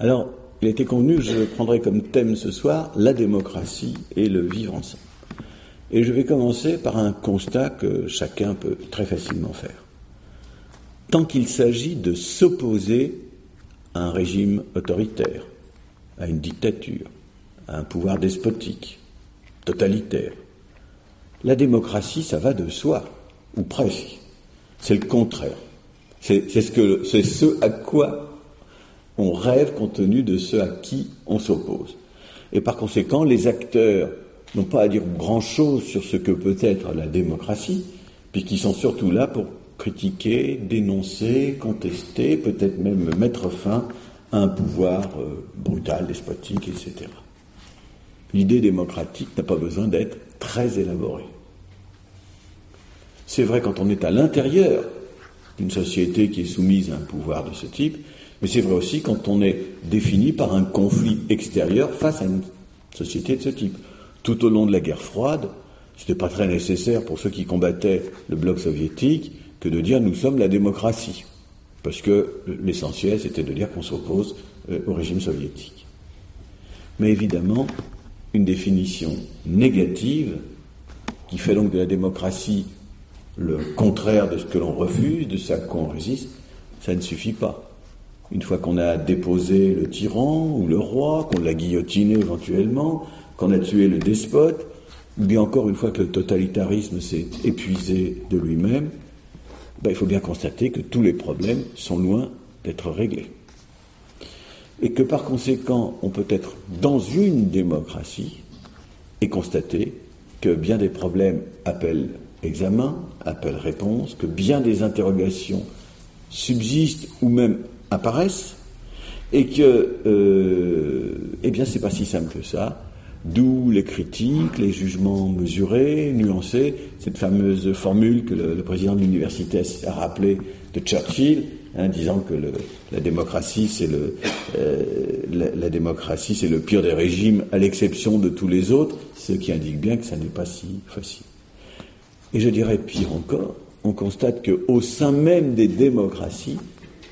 Alors, il été convenu que je prendrai comme thème ce soir la démocratie et le vivre ensemble. Et je vais commencer par un constat que chacun peut très facilement faire. Tant qu'il s'agit de s'opposer à un régime autoritaire, à une dictature, à un pouvoir despotique, totalitaire, la démocratie, ça va de soi, ou presque. C'est le contraire. C'est ce, ce à quoi on rêve compte tenu de ce à qui on s'oppose. Et par conséquent, les acteurs n'ont pas à dire grand-chose sur ce que peut être la démocratie, puisqu'ils sont surtout là pour critiquer, dénoncer, contester, peut-être même mettre fin à un pouvoir euh, brutal, despotique, etc. L'idée démocratique n'a pas besoin d'être très élaborée. C'est vrai quand on est à l'intérieur d'une société qui est soumise à un pouvoir de ce type, mais c'est vrai aussi quand on est défini par un conflit extérieur face à une société de ce type. Tout au long de la guerre froide, ce n'était pas très nécessaire pour ceux qui combattaient le bloc soviétique que de dire nous sommes la démocratie. Parce que l'essentiel, c'était de dire qu'on s'oppose euh, au régime soviétique. Mais évidemment, une définition négative, qui fait donc de la démocratie le contraire de ce que l'on refuse, de ce qu'on résiste, ça ne suffit pas. Une fois qu'on a déposé le tyran ou le roi, qu'on l'a guillotiné éventuellement, qu'on a tué le despote, ou bien encore une fois que le totalitarisme s'est épuisé de lui-même, ben, il faut bien constater que tous les problèmes sont loin d'être réglés. Et que par conséquent, on peut être dans une démocratie et constater que bien des problèmes appellent examen, appellent réponse, que bien des interrogations subsistent ou même apparaissent, et que, euh, eh bien, c'est pas si simple que ça, D'où les critiques, les jugements mesurés, nuancés, cette fameuse formule que le, président de l'université a, rappelée de Churchill, hein, disant que la démocratie c'est le euh, la, démocratie c'est le pire des régimes à l'exception de tous les autres, ce qui indique bien que ça n'est pas si facile. Et je dirais pire encore, on constate qu'au sein même des démocraties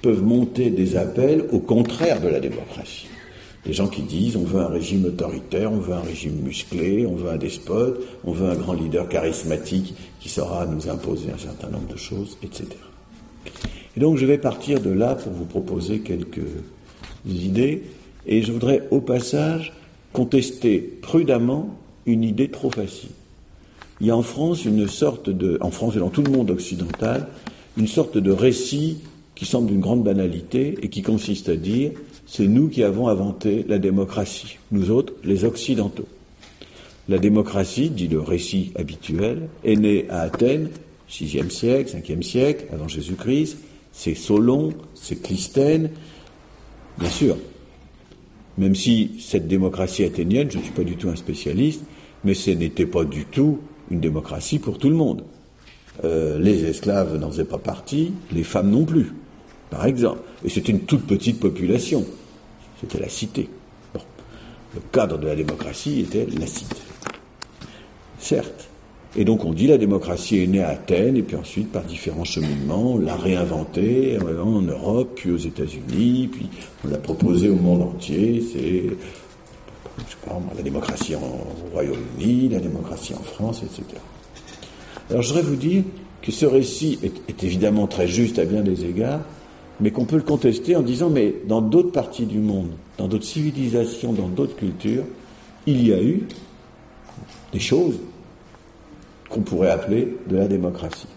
peuvent monter des appels au contraire de la démocratie. Des gens qui disent on veut un régime autoritaire, on veut un régime musclé, on veut un despote, on veut un grand leader charismatique qui saura nous imposer un certain nombre de choses, etc. Et donc je vais partir de là pour vous proposer quelques idées, et je voudrais au passage contester prudemment une idée trop facile. Il y a en France une sorte de, en France et dans tout le monde occidental, une sorte de récit qui semble d'une grande banalité et qui consiste à dire c'est nous qui avons inventé la démocratie, nous autres, les Occidentaux. La démocratie, dit le récit habituel, est née à Athènes, 6e siècle, 5e siècle, avant Jésus-Christ. C'est Solon, c'est Clisthène, bien sûr. Même si cette démocratie athénienne, je ne suis pas du tout un spécialiste, mais ce n'était pas du tout une démocratie pour tout le monde. Euh, les esclaves n'en faisaient pas partie, les femmes non plus par exemple. Et c'était une toute petite population. C'était la cité. Le cadre de la démocratie était la cité. Certes. Et donc on dit la démocratie est née à Athènes, et puis ensuite, par différents cheminements, on l'a réinventée en Europe, puis aux États-Unis, puis on l'a proposée au monde entier. C'est la démocratie au Royaume-Uni, la démocratie en France, etc. Alors je voudrais vous dire que ce récit est évidemment très juste à bien des égards, mais qu'on peut le contester en disant mais dans d'autres parties du monde, dans d'autres civilisations, dans d'autres cultures, il y a eu des choses qu'on pourrait appeler de la démocratie.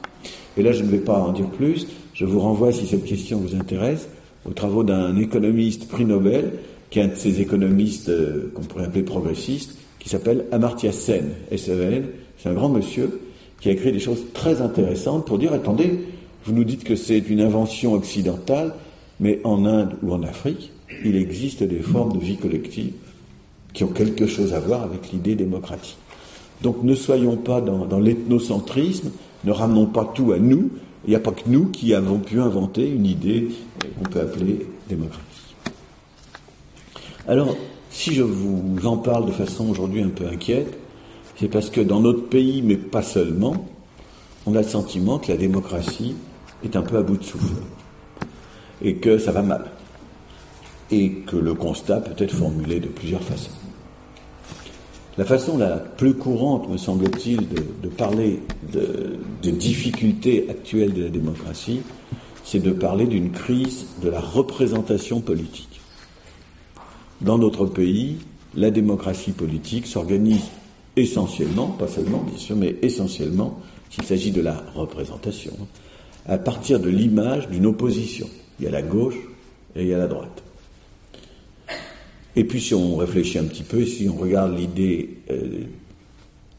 Et là, je ne vais pas en dire plus, je vous renvoie, si cette question vous intéresse, aux travaux d'un économiste prix Nobel, qui est un de ces économistes euh, qu'on pourrait appeler progressistes, qui s'appelle Amartya Sen, S-E-N. C'est un grand monsieur qui a écrit des choses très intéressantes pour dire, attendez, vous nous dites que c'est une invention occidentale, mais en Inde ou en Afrique, il existe des formes de vie collective qui ont quelque chose à voir avec l'idée démocratique. Donc ne soyons pas dans, l'ethnocentrisme, ne ramenons pas tout à nous. Il n'y a pas que nous qui avons pu inventer une idée qu'on peut appeler démocratique. Alors, si je vous en parle de façon aujourd'hui un peu inquiète, c'est parce que dans notre pays, mais pas seulement, on a le sentiment que la démocratie est un peu à bout de souffle et que ça va mal. et que le constat peut être formulé de plusieurs façons. La façon la plus courante, me semble-t-il, de, parler des difficultés actuelles de la démocratie, c'est de parler d'une crise de la représentation politique. Dans notre pays, la démocratie politique s'organise essentiellement, pas seulement bien sûr, mais essentiellement, s'il s'agit de la représentation, à partir de l'image d'une opposition. Il y a la gauche et il y a la droite. Et puis si on réfléchit un petit peu, si on regarde l'idée euh,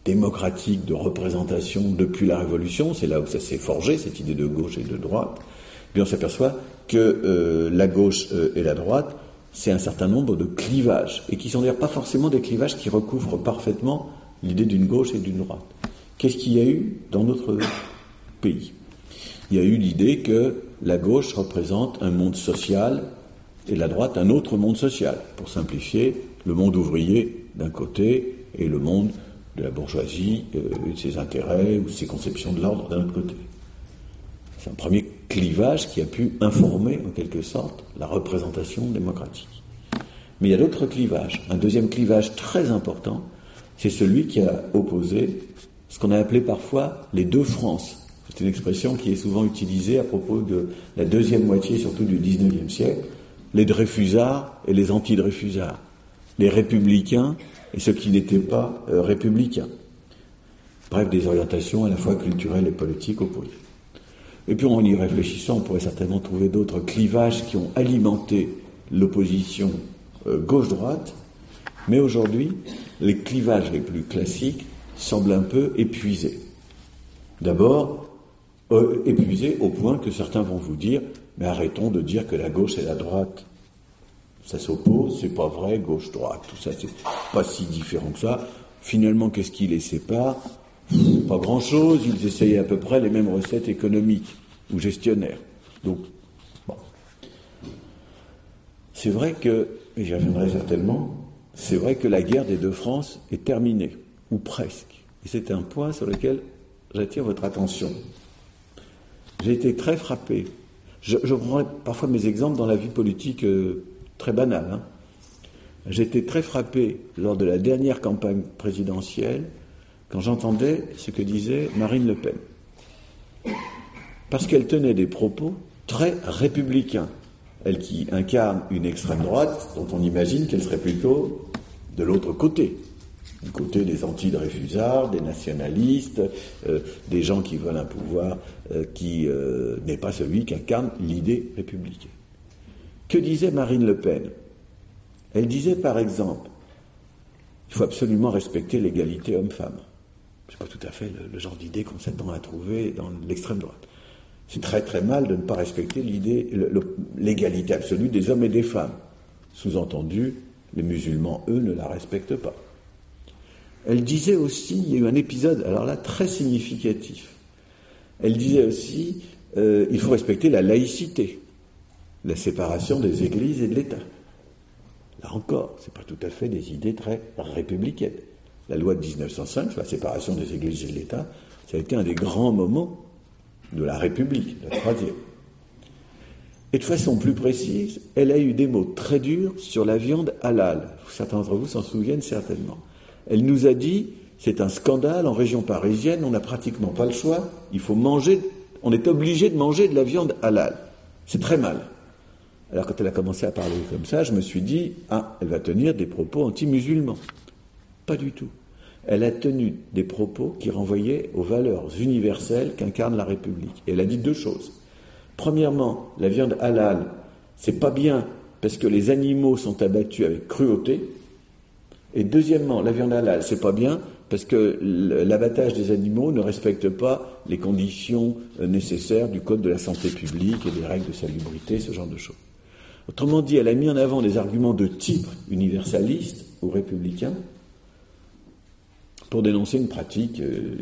démocratique de représentation depuis la Révolution, c'est là où ça s'est forgé, cette idée de gauche et de droite, eh bien on s'aperçoit que euh, la gauche euh, et la droite, c'est un certain nombre de clivages, et qui sont d'ailleurs pas forcément des clivages qui recouvrent parfaitement l'idée d'une gauche et d'une droite. Qu'est-ce qu'il y a eu dans notre pays? Il y a eu l'idée que la gauche représente un monde social et la droite un autre monde social. Pour simplifier, le monde ouvrier d'un côté et le monde de la bourgeoisie, euh, de ses intérêts ou ses conceptions de l'ordre d'un autre côté. C'est un premier clivage qui a pu informer en quelque sorte la représentation démocratique. Mais il y a d'autres clivages. Un deuxième clivage très important, c'est celui qui a opposé ce qu'on a appelé parfois les deux France. C'est une expression qui est souvent utilisée à propos de la deuxième moitié, surtout du XIXe siècle, les Dreyfusards et les anti-Dreyfusards, les républicains et ceux qui n'étaient pas euh, républicains. Bref, des orientations à la fois culturelles et politiques opposées. Et puis en y réfléchissant, on pourrait certainement trouver d'autres clivages qui ont alimenté l'opposition euh, gauche-droite, mais aujourd'hui, les clivages les plus classiques semblent un peu épuisés. D'abord, euh, épuisés au point que certains vont vous dire mais arrêtons de dire que la gauche et la droite, ça s'oppose, c'est pas vrai, gauche-droite, tout ça, c'est pas si différent que ça. Finalement, qu'est-ce qui les sépare? Pas grand-chose, ils essayaient à peu près les mêmes recettes économiques ou gestionnaires. Donc, bon. C'est vrai que, et j'y reviendrai certainement, c'est vrai que la guerre des deux France est terminée, ou presque. Et c'est un point sur lequel j'attire votre attention. J'ai été très frappé je, je, prends parfois mes exemples dans la vie politique euh, très banale. Hein. J'étais très frappé lors de la dernière campagne présidentielle quand j'entendais ce que disait Marine Le Pen. Parce qu'elle tenait des propos très républicains. Elle qui incarne une extrême droite dont on imagine qu'elle serait plutôt de l'autre côté du côté des anti-Dreyfusards, des nationalistes, euh, des gens qui veulent un pouvoir euh, qui euh, n'est pas celui qu'incarne l'idée républicaine. Que disait Marine Le Pen? Elle disait par exemple, il faut absolument respecter l'égalité homme-femme. Ce n'est pas tout à fait le, genre d'idée qu'on s'attend à trouver dans l'extrême droite. C'est très très mal de ne pas respecter l'idée, l'égalité absolue des hommes et des femmes. Sous-entendu, les musulmans, eux, ne la respectent pas. Elle disait aussi, il y a eu un épisode, alors là, très significatif. Elle disait aussi, euh, il faut respecter la laïcité, la séparation des églises et de l'État. Là encore, ce n'est pas tout à fait des idées très républicaines. La loi de 1905 sur la séparation des églises et de l'État, ça a été un des grands moments de la République, la troisième. Et de façon plus précise, elle a eu des mots très durs sur la viande halal. Certains d'entre vous s'en souviennent certainement. Elle nous a dit c'est un scandale en région parisienne, on n'a pratiquement pas le choix, il faut manger, on est obligé de manger de la viande halal. C'est très mal. Alors quand elle a commencé à parler comme ça, je me suis dit ah, elle va tenir des propos anti-musulmans. Pas du tout. Elle a tenu des propos qui renvoyaient aux valeurs universelles qu'incarne la République. Et elle a dit deux choses. Premièrement, la viande halal, c'est pas bien parce que les animaux sont abattus avec cruauté, et deuxièmement, la viande halal, c'est pas bien parce que l'abattage des animaux ne respecte pas les conditions euh, nécessaires du code de la santé publique et des règles de salubrité, ce genre de choses. Autrement dit, elle a mis en avant des arguments de type universaliste ou républicain pour dénoncer une pratique euh,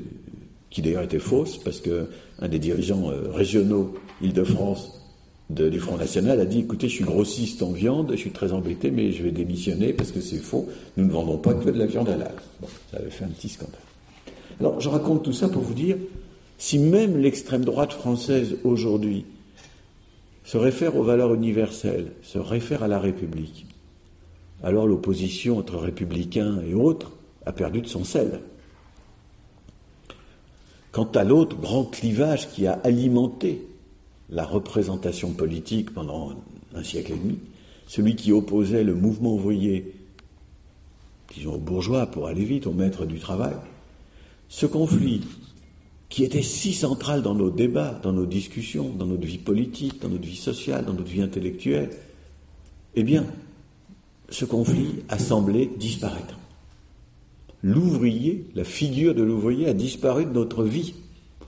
qui d'ailleurs était fausse, parce qu'un des dirigeants euh, régionaux Île-de-France du Front National a dit écoutez, je suis grossiste en viande, je suis très embêté, mais je vais démissionner parce que c'est faux, nous ne vendons pas de la viande halal. Bon, ça avait fait un petit scandale. Alors, je raconte tout ça pour vous dire si même l'extrême droite française aujourd'hui se réfère aux valeurs universelles, se réfère à la République, alors l'opposition entre républicains et autres a perdu de son sel. Quant à l'autre grand clivage qui a alimenté la représentation politique pendant un siècle et demi, celui qui opposait le mouvement ouvrier, disons aux bourgeois pour aller vite, aux maîtres du travail, ce conflit qui était si central dans nos débats, dans nos discussions, dans notre vie politique, dans notre vie sociale, dans notre vie intellectuelle, eh bien, ce conflit a semblé disparaître. L'ouvrier, la figure de l'ouvrier a disparu de notre vie.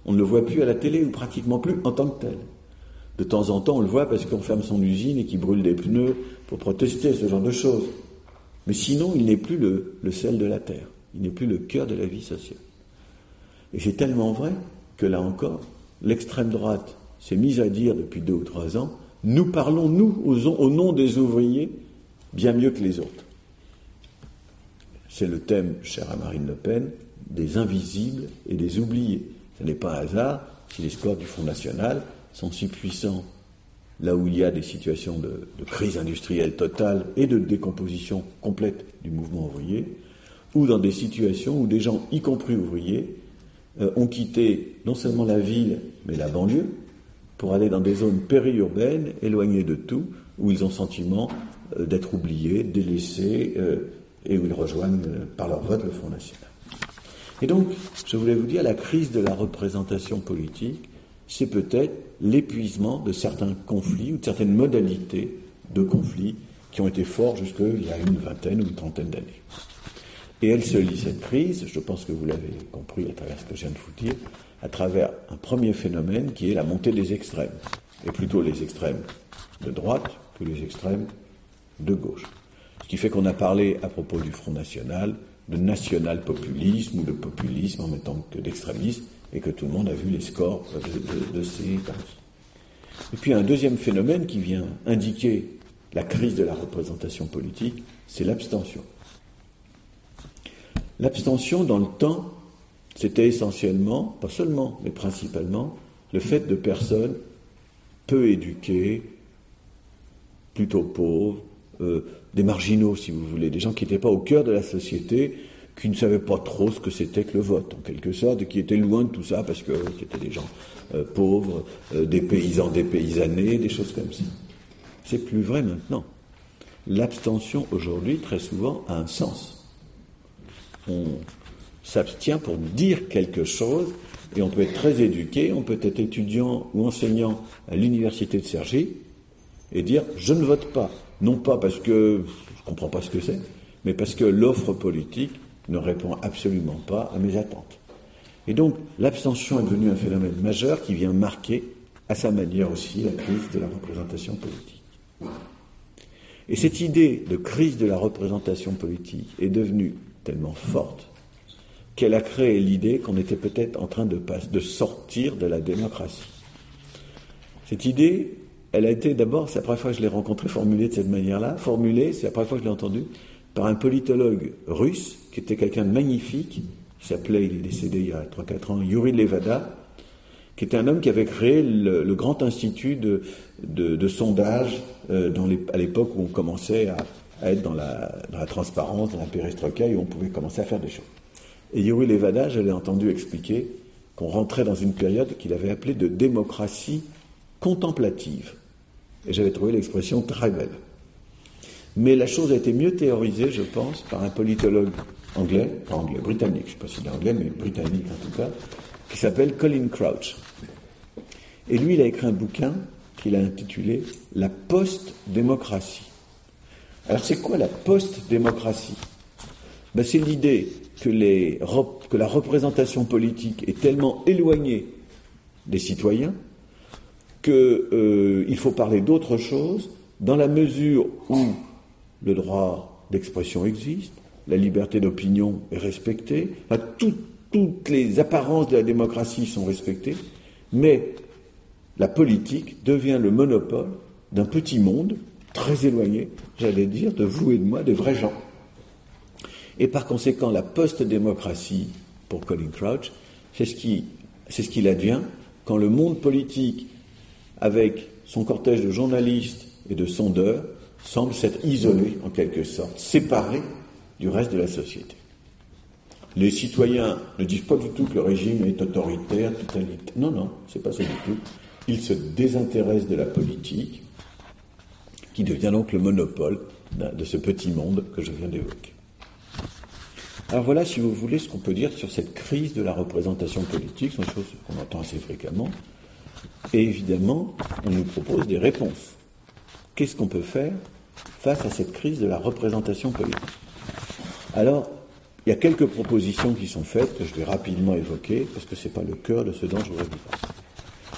On ne le voit plus à la télé ou pratiquement plus en tant que tel. De temps en temps, on le voit parce qu'on ferme son usine et qu'il brûle des pneus pour protester, ce genre de choses. Mais sinon, il n'est plus le, sel de la terre. Il n'est plus le cœur de la vie sociale. Et c'est tellement vrai que là encore, l'extrême droite s'est mise à dire depuis deux ou trois ans, nous parlons, nous, au nom des ouvriers, bien mieux que les autres. C'est le thème, cher à Marine Le Pen, des invisibles et des oubliés. Ce n'est pas un hasard si les du Front National sont si puissants là où il y a des situations de, crise industrielle totale et de décomposition complète du mouvement ouvrier, ou dans des situations où des gens, y compris ouvriers, euh, ont quitté non seulement la ville, mais la banlieue, pour aller dans des zones périurbaines, éloignées de tout, où ils ont sentiment euh, d'être oubliés, délaissés, euh, et où ils rejoignent par leur vote le Front National. Et donc, je voulais vous dire, la crise de la représentation politique, c'est peut-être l'épuisement de certains conflits ou de certaines modalités de conflits qui ont été forts jusqu'il y a une vingtaine ou une trentaine d'années. Et elle se lit, cette crise, je pense que vous l'avez compris à travers ce que je viens de vous dire, à travers un premier phénomène qui est la montée des extrêmes, et plutôt les extrêmes de droite que les extrêmes de gauche. Ce qui fait qu'on a parlé à propos du Front National de national-populisme ou de populisme en même temps que d'extrémisme, et que tout le monde a vu les scores de, ces partis. Et puis un deuxième phénomène qui vient indiquer la crise de la représentation politique, c'est l'abstention. L'abstention dans le temps, c'était essentiellement, pas seulement, mais principalement, le fait de personnes peu éduquées, plutôt pauvres, euh, des marginaux, si vous voulez, des gens qui n'étaient pas au cœur de la société, qui ne savaient pas trop ce que c'était que le vote, en quelque sorte, et qui étaient loin de tout ça, parce que c'était des gens euh, pauvres, euh, des paysans, des paysannées, des choses comme ça. C'est plus vrai maintenant. L'abstention aujourd'hui, très souvent, a un sens. On s'abstient pour dire quelque chose, et on peut être très éduqué, on peut être étudiant ou enseignant à l'université de Cergy, et dire je ne vote pas non pas parce que je ne comprends pas ce que c'est, mais parce que l'offre politique ne répond absolument pas à mes attentes. Et donc l'abstention est devenue un phénomène majeur qui vient marquer à sa manière aussi la crise de la représentation politique. Et cette idée de crise de la représentation politique est devenue tellement forte qu'elle a créé l'idée qu'on était peut-être en train de, sortir de la démocratie. Cette idée, elle a été d'abord, c'est la première fois que je l'ai rencontrée formulée de cette manière-là, formulée, c'est la première fois que je l'ai entendue, par un politologue russe, qui était quelqu'un de magnifique, qui s'appelait, il est décédé il y a 3-4 ans, Yuri Levada, qui était un homme qui avait créé le, grand institut de, sondage euh, à l'époque où on commençait à, être dans la, transparence, dans la perestroïka, où on pouvait commencer à faire des choses. Et Yuri Levada, je l'ai entendu expliquer qu'on rentrait dans une période qu'il avait appelée de démocratie contemplative. Et j'avais trouvé l'expression très belle. Mais la chose a été mieux théorisée, je pense, par un politologue anglais, pas anglais, britannique, je ne sais pas s'il est anglais, mais britannique en tout cas, qui s'appelle Colin Crouch. Et lui, il a écrit un bouquin qu'il a intitulé La post-démocratie. Alors c'est quoi la post-démocratie? Ben, C'est l'idée que, que la représentation politique est tellement éloignée des citoyens qu'il euh, faut parler d'autre chose dans la mesure où le droit d'expression existe, la liberté d'opinion est respectée, toutes les apparences de la démocratie sont respectées, mais la politique devient le monopole d'un petit monde très éloigné, j'allais dire, de vous et de moi, des vrais gens. Et par conséquent, la post-démocratie, pour Colin Crouch, c'est ce qui, c'est ce qu'il advient quand le monde politique avec son cortège de journalistes et de sondeurs semble s'être isolé, en quelque sorte, séparé du reste de la société. Les citoyens ne disent pas du tout que le régime est autoritaire, totalitaire. Non, non, c'est pas ça du tout. Ils se désintéressent de la politique, qui devient donc le monopole de ce petit monde que je viens d'évoquer. Alors voilà, si vous voulez, ce qu'on peut dire sur cette crise de la représentation politique, c'est une chose qu'on entend assez fréquemment. Et évidemment, on nous propose des réponses. Qu'est-ce qu'on peut faire face à cette crise de la représentation politique? Alors, il y a quelques propositions qui sont faites que je vais rapidement évoquer parce que ce n'est pas le cœur de ce dont je parler.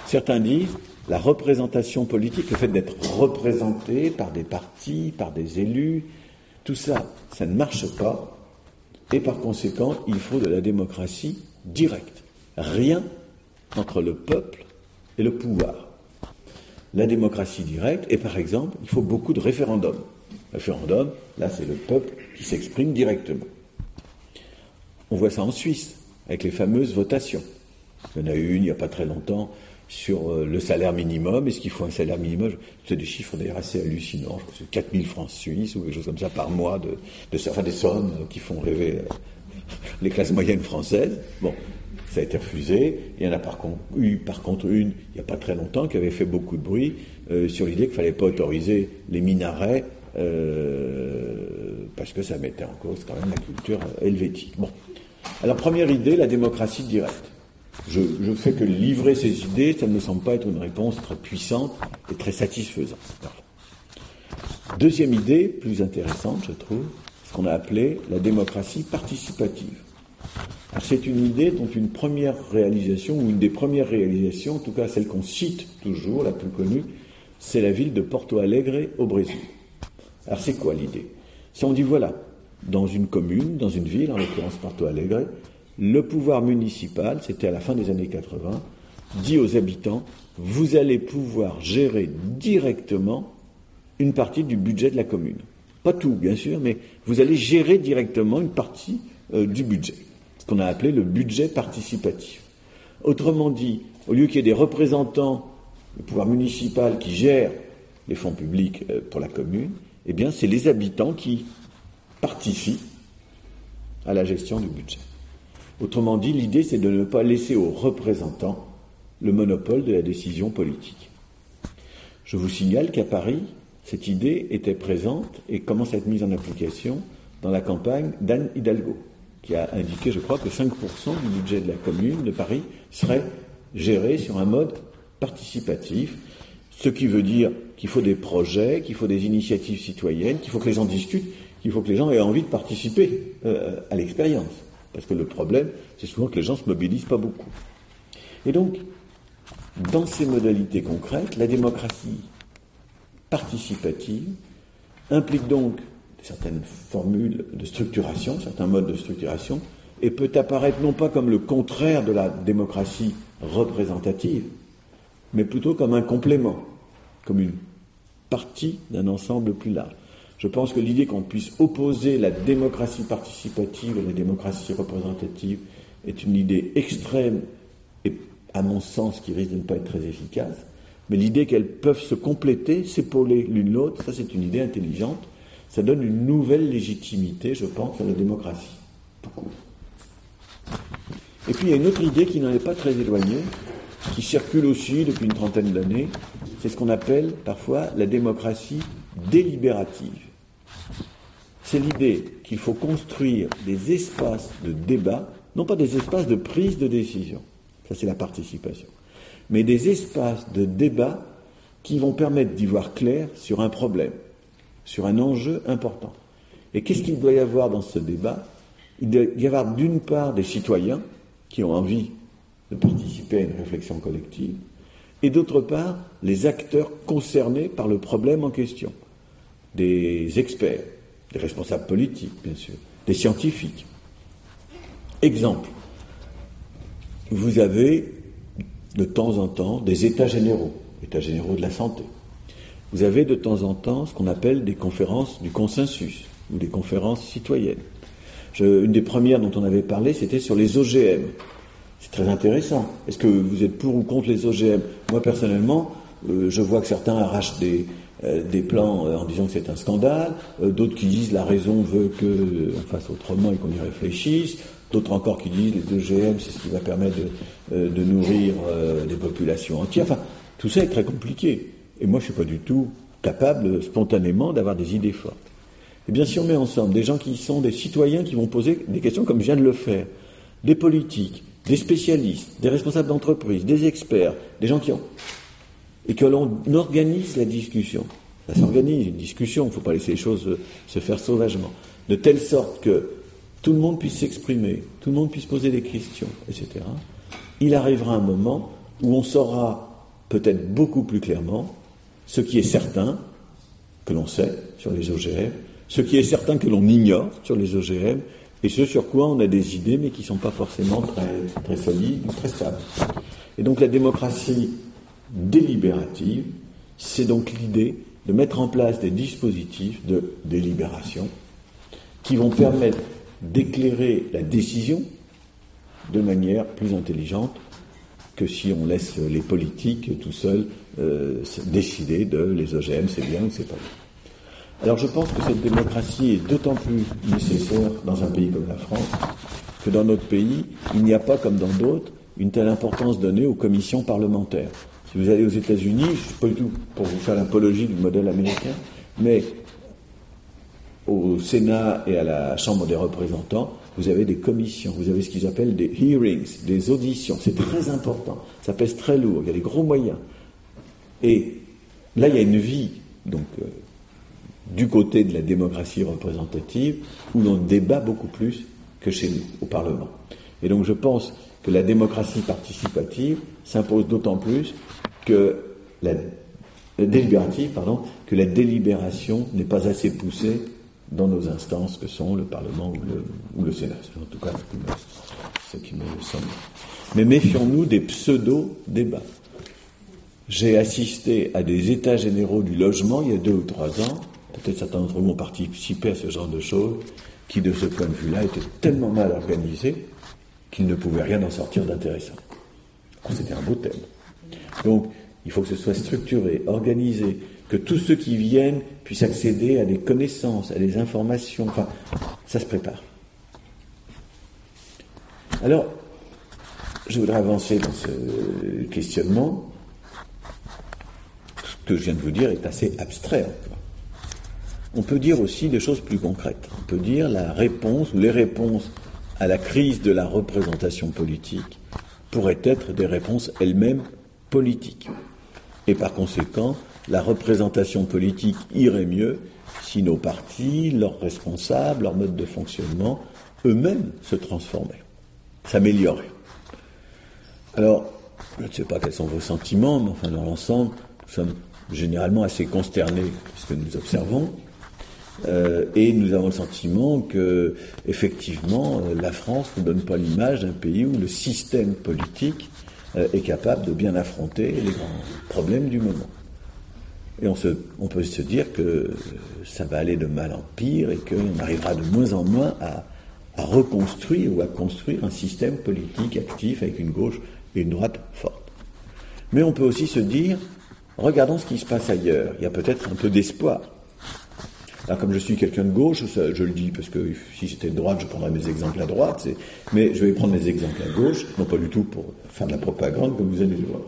Certains disent la représentation politique, le fait d'être représenté par des partis, par des élus, tout ça, ça ne marche pas. Et par conséquent, il faut de la démocratie directe. Rien entre le peuple et le pouvoir. La démocratie directe, et par exemple, il faut beaucoup de référendums. Référendum, là, c'est le peuple qui s'exprime directement. On voit ça en Suisse, avec les fameuses votations. Il y en a eu une il n'y a pas très longtemps sur euh, le salaire minimum. Est-ce qu'il faut un salaire minimum? C'est des chiffres d'ailleurs assez hallucinants. Je crois que c'est 4000 francs suisses ou quelque chose comme ça par mois, de, de enfin, des sommes qui font rêver euh, les classes moyennes françaises. Bon, ça a été refusé. Il y en a par contre, eu par contre une, il n'y a pas très longtemps, qui avait fait beaucoup de bruit euh, sur l'idée qu'il ne fallait pas autoriser les minarets parce que ça mettait en cause quand même la culture helvétique. Bon. Alors, première idée, la démocratie directe. Je, je fais que livrer ces idées, ça ne me semble pas être une réponse très puissante et très satisfaisante. Deuxième idée, plus intéressante, je trouve, ce qu'on a appelé la démocratie participative. C'est une idée dont une première réalisation, ou une des premières réalisations, en tout cas celle qu'on cite toujours, la plus connue, c'est la ville de Porto Alegre au Brésil. Alors c'est quoi l'idée? Si on dit voilà, dans une commune, dans une ville, en l'occurrence Porto Alegre, le pouvoir municipal, c'était à la fin des années 80, dit aux habitants, vous allez pouvoir gérer directement une partie du budget de la commune. Pas tout, bien sûr, mais vous allez gérer directement une partie euh, du budget, ce qu'on a appelé le budget participatif. Autrement dit, au lieu qu'il y ait des représentants du pouvoir municipal qui gèrent les fonds publics euh, pour la commune, eh bien, c'est les habitants qui participent à la gestion du budget. Autrement dit, l'idée, c'est de ne pas laisser aux représentants le monopole de la décision politique. Je vous signale qu'à Paris, cette idée était présente et commence à être mise en application dans la campagne d'Anne Hidalgo, qui a indiqué, je crois, que 5% du budget de la commune de Paris serait géré sur un mode participatif, ce qui veut dire qu'il faut des projets, qu'il faut des initiatives citoyennes, qu'il faut que les gens discutent, qu'il faut que les gens aient envie de participer euh, à l'expérience. Parce que le problème, c'est souvent que les gens ne se mobilisent pas beaucoup. Et donc, dans ces modalités concrètes, la démocratie participative implique donc certaines formules de structuration, certains modes de structuration, et peut apparaître non pas comme le contraire de la démocratie représentative, mais plutôt comme un complément, comme une partie d'un ensemble plus large. Je pense que l'idée qu'on puisse opposer la démocratie participative et la démocratie représentative est une idée extrême et, à mon sens, qui risque de ne pas être très efficace. Mais l'idée qu'elles peuvent se compléter, s'épauler l'une l'autre, ça c'est une idée intelligente. Ça donne une nouvelle légitimité, je pense, à la démocratie. Et puis il y a une autre idée qui n'en est pas très éloignée, qui circule aussi depuis une trentaine d'années, c'est ce qu'on appelle parfois la démocratie délibérative. C'est l'idée qu'il faut construire des espaces de débat, non pas des espaces de prise de décision, ça c'est la participation, mais des espaces de débat qui vont permettre d'y voir clair sur un problème, sur un enjeu important. Et qu'est-ce qu'il doit y avoir dans ce débat? Il doit y avoir d'une part des citoyens qui ont envie de participer à une réflexion collective, et d'autre part les acteurs concernés par le problème en question, des experts, des responsables politiques, bien sûr, des scientifiques. Exemple, vous avez de temps en temps des états généraux, états généraux de la santé. Vous avez de temps en temps ce qu'on appelle des conférences du consensus ou des conférences citoyennes. une des premières dont on avait parlé, c'était sur les OGM. C'est très intéressant. Est-ce que vous êtes pour ou contre les OGM Moi, personnellement, euh, je vois que certains arrachent des, euh, des plans en disant que c'est un scandale, d'autres qui disent la raison veut qu'on fasse autrement et qu'on y réfléchisse, d'autres encore qui disent les OGM c'est ce qui va permettre de, de nourrir des populations entières. Enfin, tout ça est très compliqué. Et moi, je ne suis pas du tout capable spontanément d'avoir des idées fortes. Et bien, si on met ensemble des gens qui sont des citoyens qui vont poser des questions comme je viens de le faire, des politiques, des spécialistes, des responsables d'entreprise, des experts, des gens qui ont. et que l'on organise la discussion. Ça s'organise, une discussion, il ne faut pas laisser les choses se faire sauvagement. De telle sorte que tout le monde puisse s'exprimer, tout le monde puisse poser des questions, etc. Il arrivera un moment où on saura peut-être beaucoup plus clairement ce qui est certain que l'on sait sur les OGM, ce qui est certain que l'on ignore sur les OGM, et ce sur quoi on a des idées mais qui ne sont pas forcément très, solides ou très stables. Et donc la démocratie délibérative, c'est donc l'idée de mettre en place des dispositifs de délibération qui vont permettre d'éclairer la décision de manière plus intelligente que si on laisse les politiques tout seuls euh, décider de les OGM c'est bien ou c'est pas bien. Alors je pense que cette démocratie est d'autant plus nécessaire dans un pays comme la France que dans notre pays, il n'y a pas, comme dans d'autres, une telle importance donnée aux commissions parlementaires. Si vous allez aux États-Unis, je ne suis pas du tout pour vous faire l'apologie du modèle américain, mais au Sénat et à la Chambre des représentants, vous avez des commissions, vous avez ce qu'ils appellent des hearings, des auditions. C'est très important, ça pèse très lourd, il y a des gros moyens. Et là, il y a une vie, donc euh, du côté de la démocratie représentative, où l'on débat beaucoup plus que chez nous, au Parlement. Et donc je pense que la démocratie participative s'impose d'autant plus que la, délibérative, pardon, que la délibération n'est pas assez poussée dans nos instances que sont le Parlement ou le, Sénat. En tout cas, ce qui me semble. Mais méfions-nous des pseudo-débats. J'ai assisté à des états généraux du logement il y a deux ou trois ans peut-être certains d'entre vous ont participé à ce genre de choses, qui de ce point de vue-là étaient tellement mal organisés qu'ils ne pouvaient rien en sortir d'intéressant. C'était un beau thème. Donc, il faut que ce soit structuré, organisé, que tous ceux qui viennent puissent accéder à des connaissances, à des informations. Enfin, ça se prépare. Alors, je voudrais avancer dans ce questionnement. Que je viens de vous dire est assez abstrait on peut dire aussi des choses plus concrètes. On peut dire la réponse ou les réponses à la crise de la représentation politique pourraient être des réponses elles-mêmes politiques. Et par conséquent, la représentation politique irait mieux si nos partis, leurs responsables, leur mode de fonctionnement, eux-mêmes se transformaient, s'amélioraient. Alors, je ne sais pas quels sont vos sentiments, mais enfin, dans l'ensemble, nous sommes généralement assez consternés ce que nous observons. Euh, et nous avons le sentiment que, effectivement, euh, la France ne donne pas l'image d'un pays où le système politique euh, est capable de bien affronter les grands problèmes du moment. Et on, se, on peut se dire que ça va aller de mal en pire et qu'on arrivera de moins en moins à, à reconstruire ou à construire un système politique actif avec une gauche et une droite forte. Mais on peut aussi se dire, regardons ce qui se passe ailleurs. Il y a peut-être un peu d'espoir. Alors, comme je suis quelqu'un de gauche, je le dis parce que si j'étais de droite, je prendrais mes exemples à droite, mais je vais prendre mes exemples à gauche, non pas du tout pour faire de la propagande, comme vous allez le voir.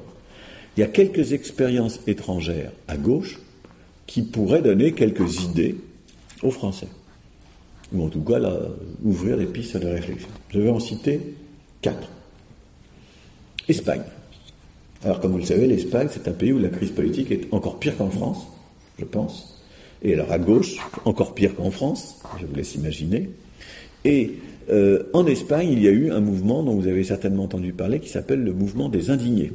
Il y a quelques expériences étrangères à gauche qui pourraient donner quelques idées aux Français, ou en tout cas ouvrir des pistes de réflexion. Je vais en citer quatre. Espagne. Alors, comme vous le savez, l'Espagne, c'est un pays où la crise politique est encore pire qu'en France, je pense. Et alors à gauche, encore pire qu'en France, je vous laisse imaginer. Et euh, en Espagne, il y a eu un mouvement dont vous avez certainement entendu parler qui s'appelle le mouvement des indignés.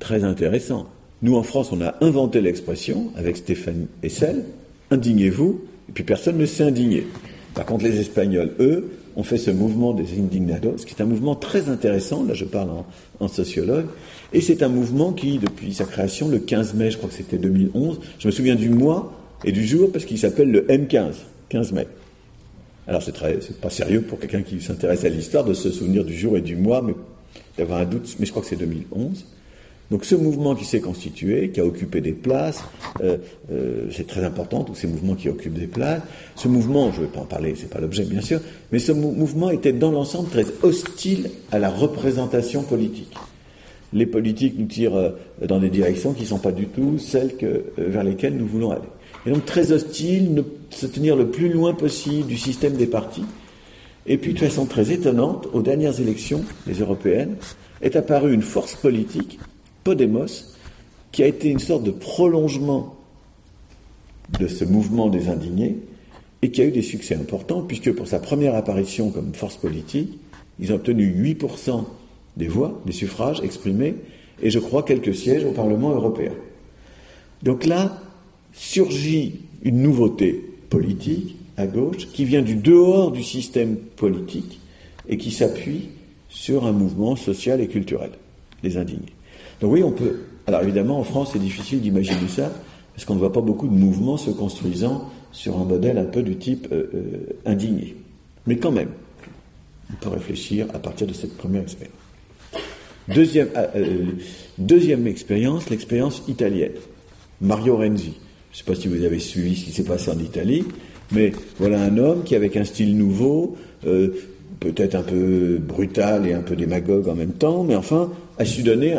Très intéressant. Nous, en France, on a inventé l'expression avec Stéphane Hessel, indignez-vous, et puis personne ne s'est indigné. Par contre, les Espagnols, eux, ont fait ce mouvement des indignados, qui est un mouvement très intéressant, là je parle en, sociologue, et c'est un mouvement qui, depuis sa création, le 15 mai, je crois que c'était 2011, je me souviens du mois et du jour parce qu'il s'appelle le M15, 15 mai. Alors c'est c'est pas sérieux pour quelqu'un qui s'intéresse à l'histoire de se souvenir du jour et du mois, mais d'avoir un doute, mais je crois que c'est 2011. Donc ce mouvement qui s'est constitué, qui a occupé des places, euh, euh, c'est très important, tous ces mouvements qui occupent des places, ce mouvement, je ne vais pas en parler, c'est pas l'objet bien sûr, mais ce mouvement était dans l'ensemble très hostile à la représentation politique. Les politiques nous tirent euh, dans des directions qui ne sont pas du tout celles que, vers lesquelles nous voulons aller. Et donc très hostile, ne, se tenir le plus loin possible du système des partis. Et puis de façon très étonnante, aux dernières élections, les européennes, est apparue une force politique Podemos, qui a été une sorte de prolongement de ce mouvement des indignés et qui a eu des succès importants, puisque pour sa première apparition comme force politique, ils ont obtenu 8% des voix, des suffrages exprimés, et je crois quelques sièges au Parlement européen. Donc là, surgit une nouveauté politique à gauche qui vient du dehors du système politique et qui s'appuie sur un mouvement social et culturel, les indignés. Donc oui, on peut. Alors évidemment, en France, c'est difficile d'imaginer ça, parce qu'on ne voit pas beaucoup de mouvements se construisant sur un modèle un peu du type euh, euh, indigné. Mais quand même, on peut réfléchir à partir de cette première expérience. Deuxième, euh, deuxième expérience, l'expérience italienne. Mario Renzi. Je ne sais pas si vous avez suivi ce qui s'est passé en Italie, mais voilà un homme qui, avec un style nouveau, peut-être un peu brutal et un peu démagogue en même temps, mais enfin, a su donner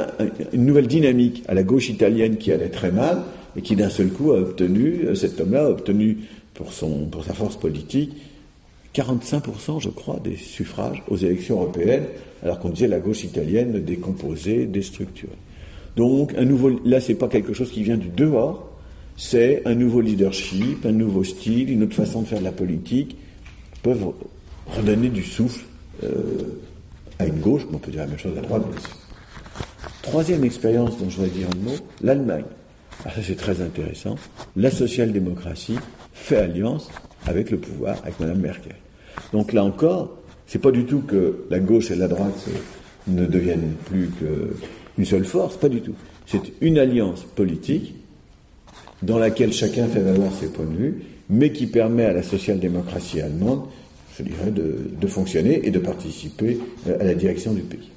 une nouvelle dynamique à la gauche italienne qui allait très mal et qui d'un seul coup a obtenu, euh, cet homme-là a obtenu pour, son, pour sa force politique 45%, je crois, des suffrages aux élections européennes, alors qu'on disait la gauche italienne décomposée, déstructurée. Donc, un nouveau, là, c'est pas quelque chose qui vient du dehors, c'est un nouveau leadership, un nouveau style, une autre façon de faire de la politique, peuvent redonner du souffle euh, à une gauche, mais on peut dire la même chose à droite, bien sûr. Troisième expérience dont je voudrais dire un mot, l'Allemagne. Alors ça c'est très intéressant. La social-démocratie fait alliance avec le pouvoir, avec Mme Merkel. Donc là encore, c'est pas du tout que la gauche et la droite ne deviennent plus qu'une seule force, pas du tout. C'est une alliance politique dans laquelle chacun fait valoir ses points de vue, mais qui permet à la social-démocratie allemande, je dirais, de fonctionner et de participer à la direction du pays.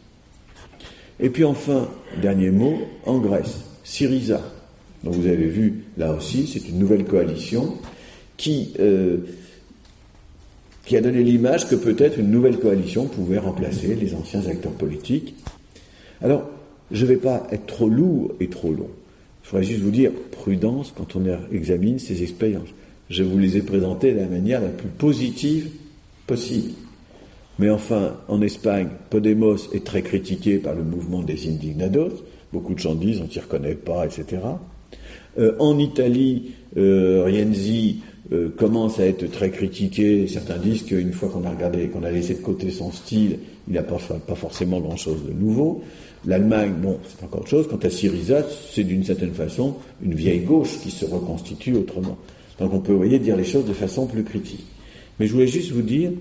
Et puis enfin, dernier mot, en Grèce, Syriza. Donc vous avez vu, là aussi, c'est une nouvelle coalition qui, euh, qui a donné l'image que peut-être une nouvelle coalition pouvait remplacer les anciens acteurs politiques. Alors, je ne vais pas être trop lourd et trop long. Je voudrais juste vous dire, prudence quand on examine ces expériences. Je vous les ai présentées de la manière la plus positive Mais enfin, en Espagne, Podemos est très critiqué par le mouvement des indignados. Beaucoup de gens disent on ne s'y reconnaît pas, etc. Euh, en Italie, euh, Rienzi euh, commence à être très critiqué. Certains disent qu'une fois qu'on a regardé, qu'on a laissé de côté son style, il n'a pas, pas forcément grand-chose de nouveau. L'Allemagne, bon, c'est encore autre chose. Quant à Syriza, c'est d'une certaine façon une vieille gauche qui se reconstitue autrement. Donc on peut, vous voyez, dire les choses de façon plus critique. Mais je voulais juste vous dire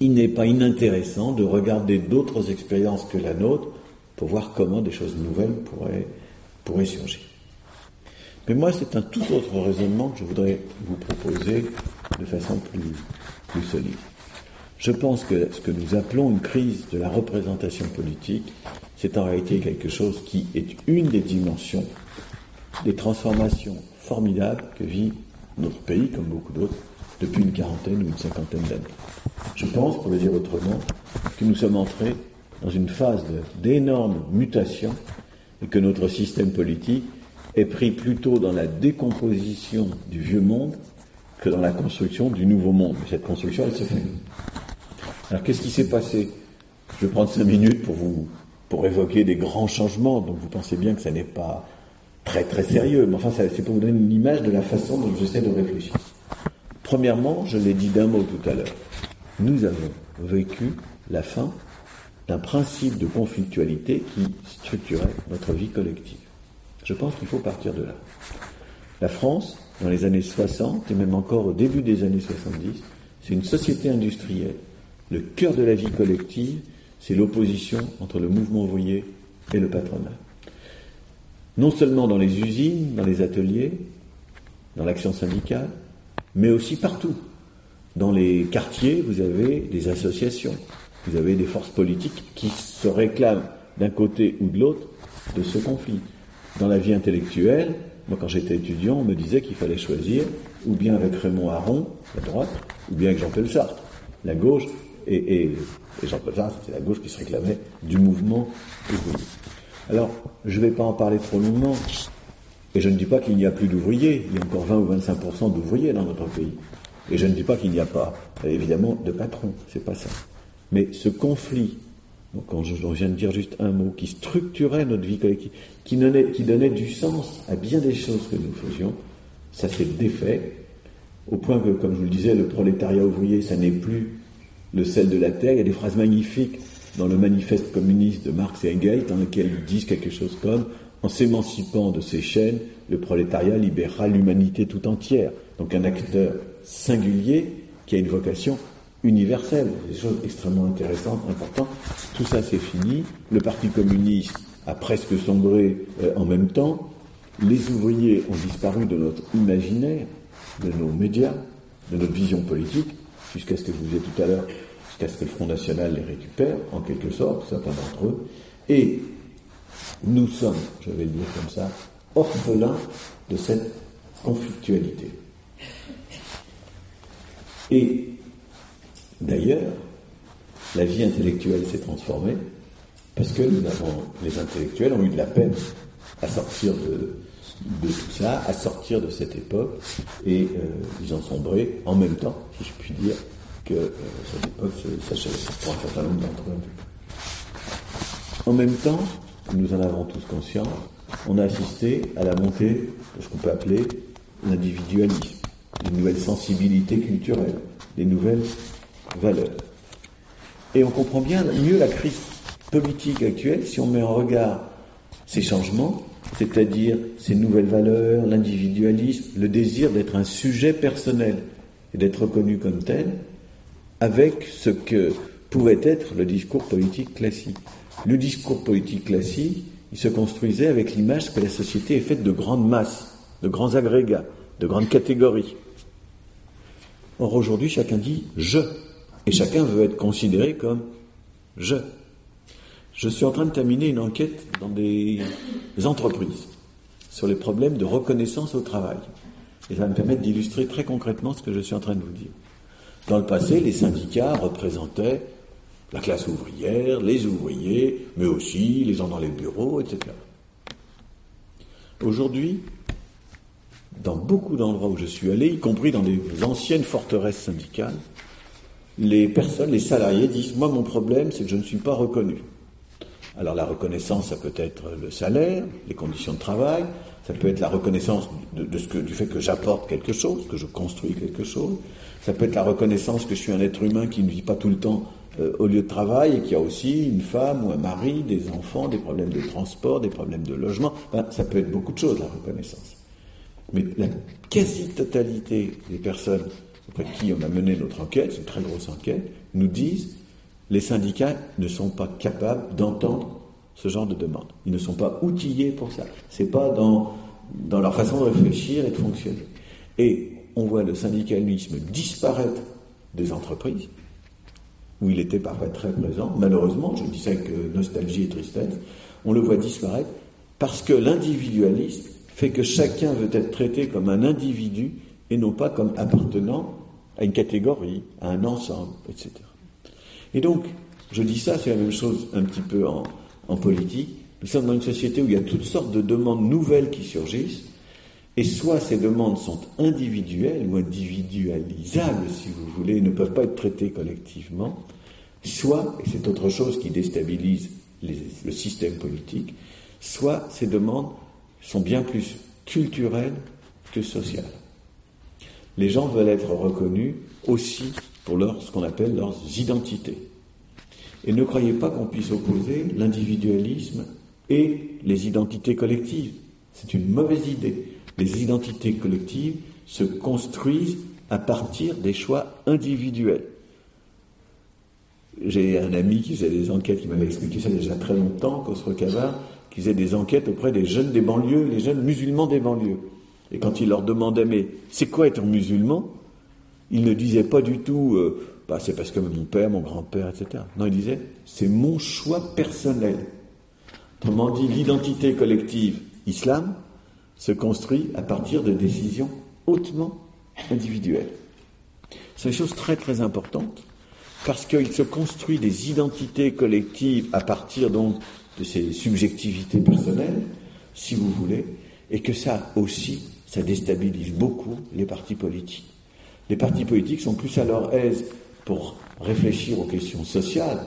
il n'est pas inintéressant de regarder d'autres expériences que la nôtre pour voir comment des choses nouvelles pourraient, pourraient surgir. Mais moi, c'est un tout autre raisonnement que je voudrais vous proposer de façon plus, plus solide. Je pense que ce que nous appelons une crise de la représentation politique, c'est en réalité quelque chose qui est une des dimensions des transformations formidables que vit notre pays, comme beaucoup d'autres, depuis une quarantaine ou une cinquantaine d'années. Je pense, pour le dire autrement, que nous sommes entrés dans une phase d'énorme mutation et que notre système politique est pris plutôt dans la décomposition du vieux monde que dans la construction du nouveau monde. Mais cette construction, elle se fait. Alors qu'est-ce qui s'est passé? Je vais prendre cinq minutes pour vous pour évoquer des grands changements, donc vous pensez bien que ça n'est pas très très sérieux, mais enfin c'est pour vous donner une image de la façon dont j'essaie de réfléchir. Premièrement, je l'ai dit d'un mot tout à l'heure, nous avons vécu la fin d'un principe de conflictualité qui structurait notre vie collective. Je pense qu'il faut partir de là. La France, dans les années 60 et même encore au début des années 70, c'est une société industrielle. Le cœur de la vie collective, c'est l'opposition entre le mouvement ouvrier et le patronat. Non seulement dans les usines, dans les ateliers, dans l'action syndicale, mais aussi partout. Dans les quartiers, vous avez des associations, vous avez des forces politiques qui se réclament d'un côté ou de l'autre de ce conflit. Dans la vie intellectuelle, moi quand j'étais étudiant, on me disait qu'il fallait choisir ou bien avec Raymond Aron, la droite, ou bien avec Jean-Paul Sartre, la gauche, et, Jean-Paul Sartre, c'était la gauche qui se réclamait du mouvement. Alors, je ne vais pas en parler trop longuement, et je ne dis pas qu'il n'y a plus d'ouvriers, il y a encore 20 ou 25% d'ouvriers dans notre pays. Et je ne dis pas qu'il n'y a pas, évidemment, de patrons, c'est pas ça. Mais ce conflit, donc quand je, viens de dire juste un mot, qui structurait notre vie collective, qui donnait, du sens à bien des choses que nous faisions, ça s'est défait, au point que, comme je vous le disais, le prolétariat ouvrier, ça n'est plus le sel de la terre. Il y a des phrases magnifiques dans le manifeste communiste de Marx et Engels, dans lequel ils disent quelque chose comme En s'émancipant de ces chaînes, le prolétariat libérera l'humanité tout entière. Donc un acteur singulier qui a une vocation universelle. Des choses extrêmement intéressantes, importantes. Tout ça, c'est fini. Le Parti communiste a presque sombré euh, en même temps. Les ouvriers ont disparu de notre imaginaire, de nos médias, de notre vision politique, jusqu'à ce que vous disais tout à l'heure, jusqu'à ce que le Front National les récupère, en quelque sorte, certains d'entre eux. Et nous sommes, je vais le dire comme ça, orphelins de cette conflictualité. Et d'ailleurs, la vie intellectuelle s'est transformée parce que nous avons, les intellectuels ont eu de la peine à sortir de, tout ça, à sortir de cette époque, et euh, ils ont sombré en même temps, si je puis dire, que euh, cette époque s'achève pour un certain nombre d'entre eux. En même temps, nous en avons tous conscience, on a assisté à la montée de ce qu'on peut appeler l'individualisme, une nouvelle sensibilité culturelle, des nouvelles valeurs. Et on comprend bien mieux la crise politique actuelle si on met en regard ces changements, c'est-à-dire ces nouvelles valeurs, l'individualisme, le désir d'être un sujet personnel et d'être reconnu comme tel, avec ce que pouvait être le discours politique classique. Le discours politique classique, il se construisait avec l'image que la société est faite de grandes masses, de grands agrégats, de grandes catégories. Or aujourd'hui, chacun dit je, et chacun veut être considéré comme je. Je suis en train de terminer une enquête dans des entreprises sur les problèmes de reconnaissance au travail. Et ça va me permettre d'illustrer très concrètement ce que je suis en train de vous dire. Dans le passé, les syndicats représentaient la classe ouvrière, les ouvriers, mais aussi les gens dans les bureaux, etc. Aujourd'hui, dans beaucoup d'endroits où je suis allé, y compris dans des anciennes forteresses syndicales, les personnes, les salariés disent Moi, mon problème, c'est que je ne suis pas reconnu. Alors, la reconnaissance, ça peut être le salaire, les conditions de travail, ça peut être la reconnaissance du fait que j'apporte quelque chose, que je construis quelque chose, ça peut être la reconnaissance que je suis un être humain qui ne vit pas tout le temps euh, au lieu de travail et qui a aussi une femme ou un mari, des enfants, des problèmes de transport, des problèmes de logement. ça peut être beaucoup de choses, la reconnaissance. Mais la quasi-totalité des personnes auprès de qui on a mené notre enquête, c'est une très grosse enquête, nous disent les syndicats ne sont pas capables d'entendre ce genre de demande. Ils ne sont pas outillés pour ça. Ce n'est pas dans, dans leur façon de réfléchir et de fonctionner. Et on voit le syndicalisme disparaître des entreprises, où il était parfois très présent. Malheureusement, je dis ça avec nostalgie et tristesse, on le voit disparaître parce que l'individualisme fait que chacun veut être traité comme un individu et non pas comme appartenant à une catégorie, à un ensemble, etc. Et donc, je dis ça, c'est la même chose un petit peu en, politique. Nous sommes dans une société où il y a toutes sortes de demandes nouvelles qui surgissent, et soit ces demandes sont individuelles ou individualisables, si vous voulez, ne peuvent pas être traitées collectivement, soit, et c'est autre chose qui déstabilise le système politique, soit ces demandes sont bien plus culturelles que sociales. Les gens veulent être reconnus aussi pour ce qu'on appelle leurs identités. Et ne croyez pas qu'on puisse opposer l'individualisme et les identités collectives. C'est une mauvaise idée les identités collectives se construisent à partir des choix individuels. J'ai un ami qui faisait des enquêtes, qui m'avait expliqué ça déjà très longtemps, Khosrow qui faisait des enquêtes auprès des jeunes des banlieues, les jeunes musulmans des banlieues. Et quand il leur demandait, mais c'est quoi être musulman Il ne disait pas du tout, euh, bah, c'est parce que mon père, mon grand-père, etc. Non, il disait, c'est mon choix personnel. Autrement dit, l'identité collective islam se construit à partir de décisions hautement individuelles. C'est une chose très très importante parce qu'il se construit des identités collectives à partir donc de ces subjectivités personnelles, si vous voulez, et que ça aussi, ça déstabilise beaucoup les partis politiques. Les partis politiques sont plus à leur aise pour réfléchir aux questions sociales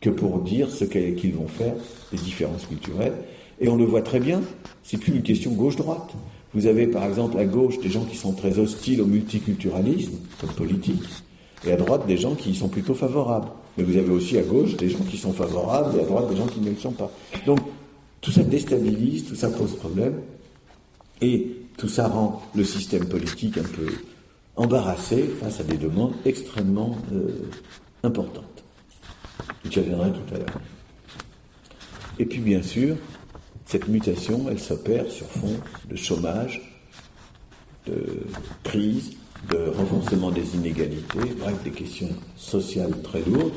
que pour dire ce qu'ils vont faire des différences culturelles. Et on le voit très bien, c'est plus une question gauche-droite. Vous avez par exemple à gauche des gens qui sont très hostiles au multiculturalisme comme politique, et à droite des gens qui sont plutôt favorables. Mais vous avez aussi à gauche des gens qui sont favorables et à droite des gens qui ne le sont pas. Donc tout ça déstabilise, tout ça pose problème, et tout ça rend le système politique un peu embarrassé face à des demandes extrêmement euh, importantes. J'y reviendrai tout à l'heure. Et puis bien sûr, cette mutation, elle s'opère sur fond de chômage, de crise, de renforcement des inégalités, bref, des questions sociales très lourdes,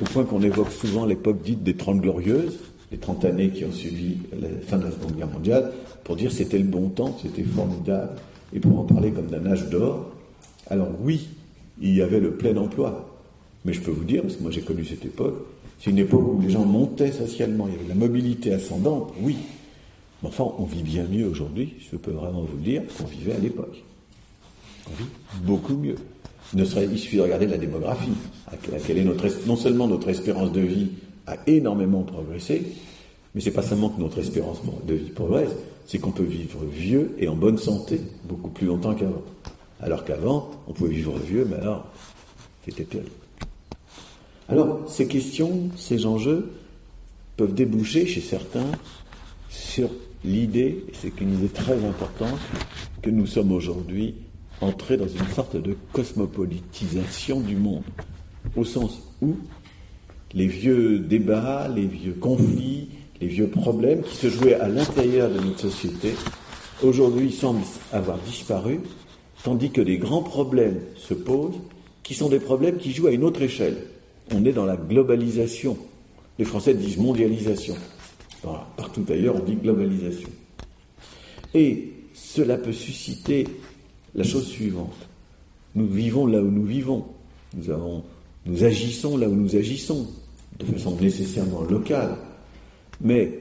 au point qu'on évoque souvent l'époque dite des Trente Glorieuses, les 30 années qui ont suivi la fin de la Seconde Guerre mondiale, pour dire c'était le bon temps, c'était formidable, et pour en parler comme d'un âge d'or. Alors oui, il y avait le plein emploi, mais je peux vous dire, parce que moi j'ai connu cette époque, c'est une époque où les gens montaient socialement, il y avait la mobilité ascendante, oui. Mais enfin, on vit bien mieux aujourd'hui, je peux vraiment vous le dire, qu'on vivait à l'époque. Beaucoup mieux. Ne serait, il suffit de regarder la démographie, à laquelle est notre, non seulement notre espérance de vie a énormément progressé, mais c'est pas seulement que notre espérance de vie progresse, c'est qu'on peut vivre vieux et en bonne santé beaucoup plus longtemps qu'avant. Alors qu'avant, on pouvait vivre vieux, mais alors, c'était terrible. Alors, ces questions, ces enjeux peuvent déboucher chez certains sur l'idée, et c'est une idée très importante, que nous sommes aujourd'hui entrés dans une sorte de cosmopolitisation du monde, au sens où les vieux débats, les vieux conflits, les vieux problèmes qui se jouaient à l'intérieur de notre société, aujourd'hui semblent avoir disparu, tandis que des grands problèmes se posent, qui sont des problèmes qui jouent à une autre échelle on est dans la globalisation. Les Français disent mondialisation. partout ailleurs, on dit globalisation. Et cela peut susciter la chose suivante. Nous vivons là où nous vivons. Nous, agissons là où nous agissons, de façon nécessairement locale. Mais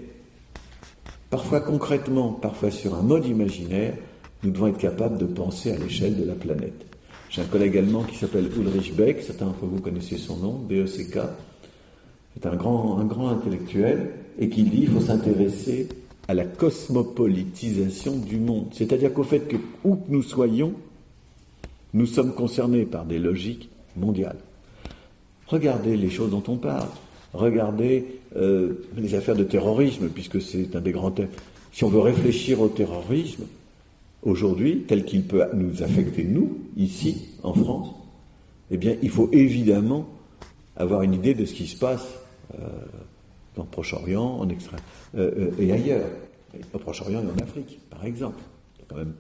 parfois concrètement, parfois sur un mode imaginaire, nous devons être capables de penser à l'échelle de la planète. J'ai un collègue allemand qui s'appelle Ulrich Beck, certains d'entre vous connaissez son nom, BECK. C'est un grand, un grand intellectuel et qui dit qu'il faut s'intéresser à la cosmopolitisation du monde. C'est-à-dire qu'au fait que, où que nous soyons, nous sommes concernés par des logiques mondiales. Regardez les choses dont on parle. Regardez euh, les affaires de terrorisme, puisque c'est un des grands thèmes. Si on veut réfléchir au terrorisme, aujourd'hui, tel qu'il peut nous affecter, nous, ici, en France, eh bien, il faut évidemment avoir une idée de ce qui se passe euh, dans le Proche-Orient, en extrême, euh, euh, et ailleurs. Au Proche-Orient et en Afrique, par exemple. C'est quand même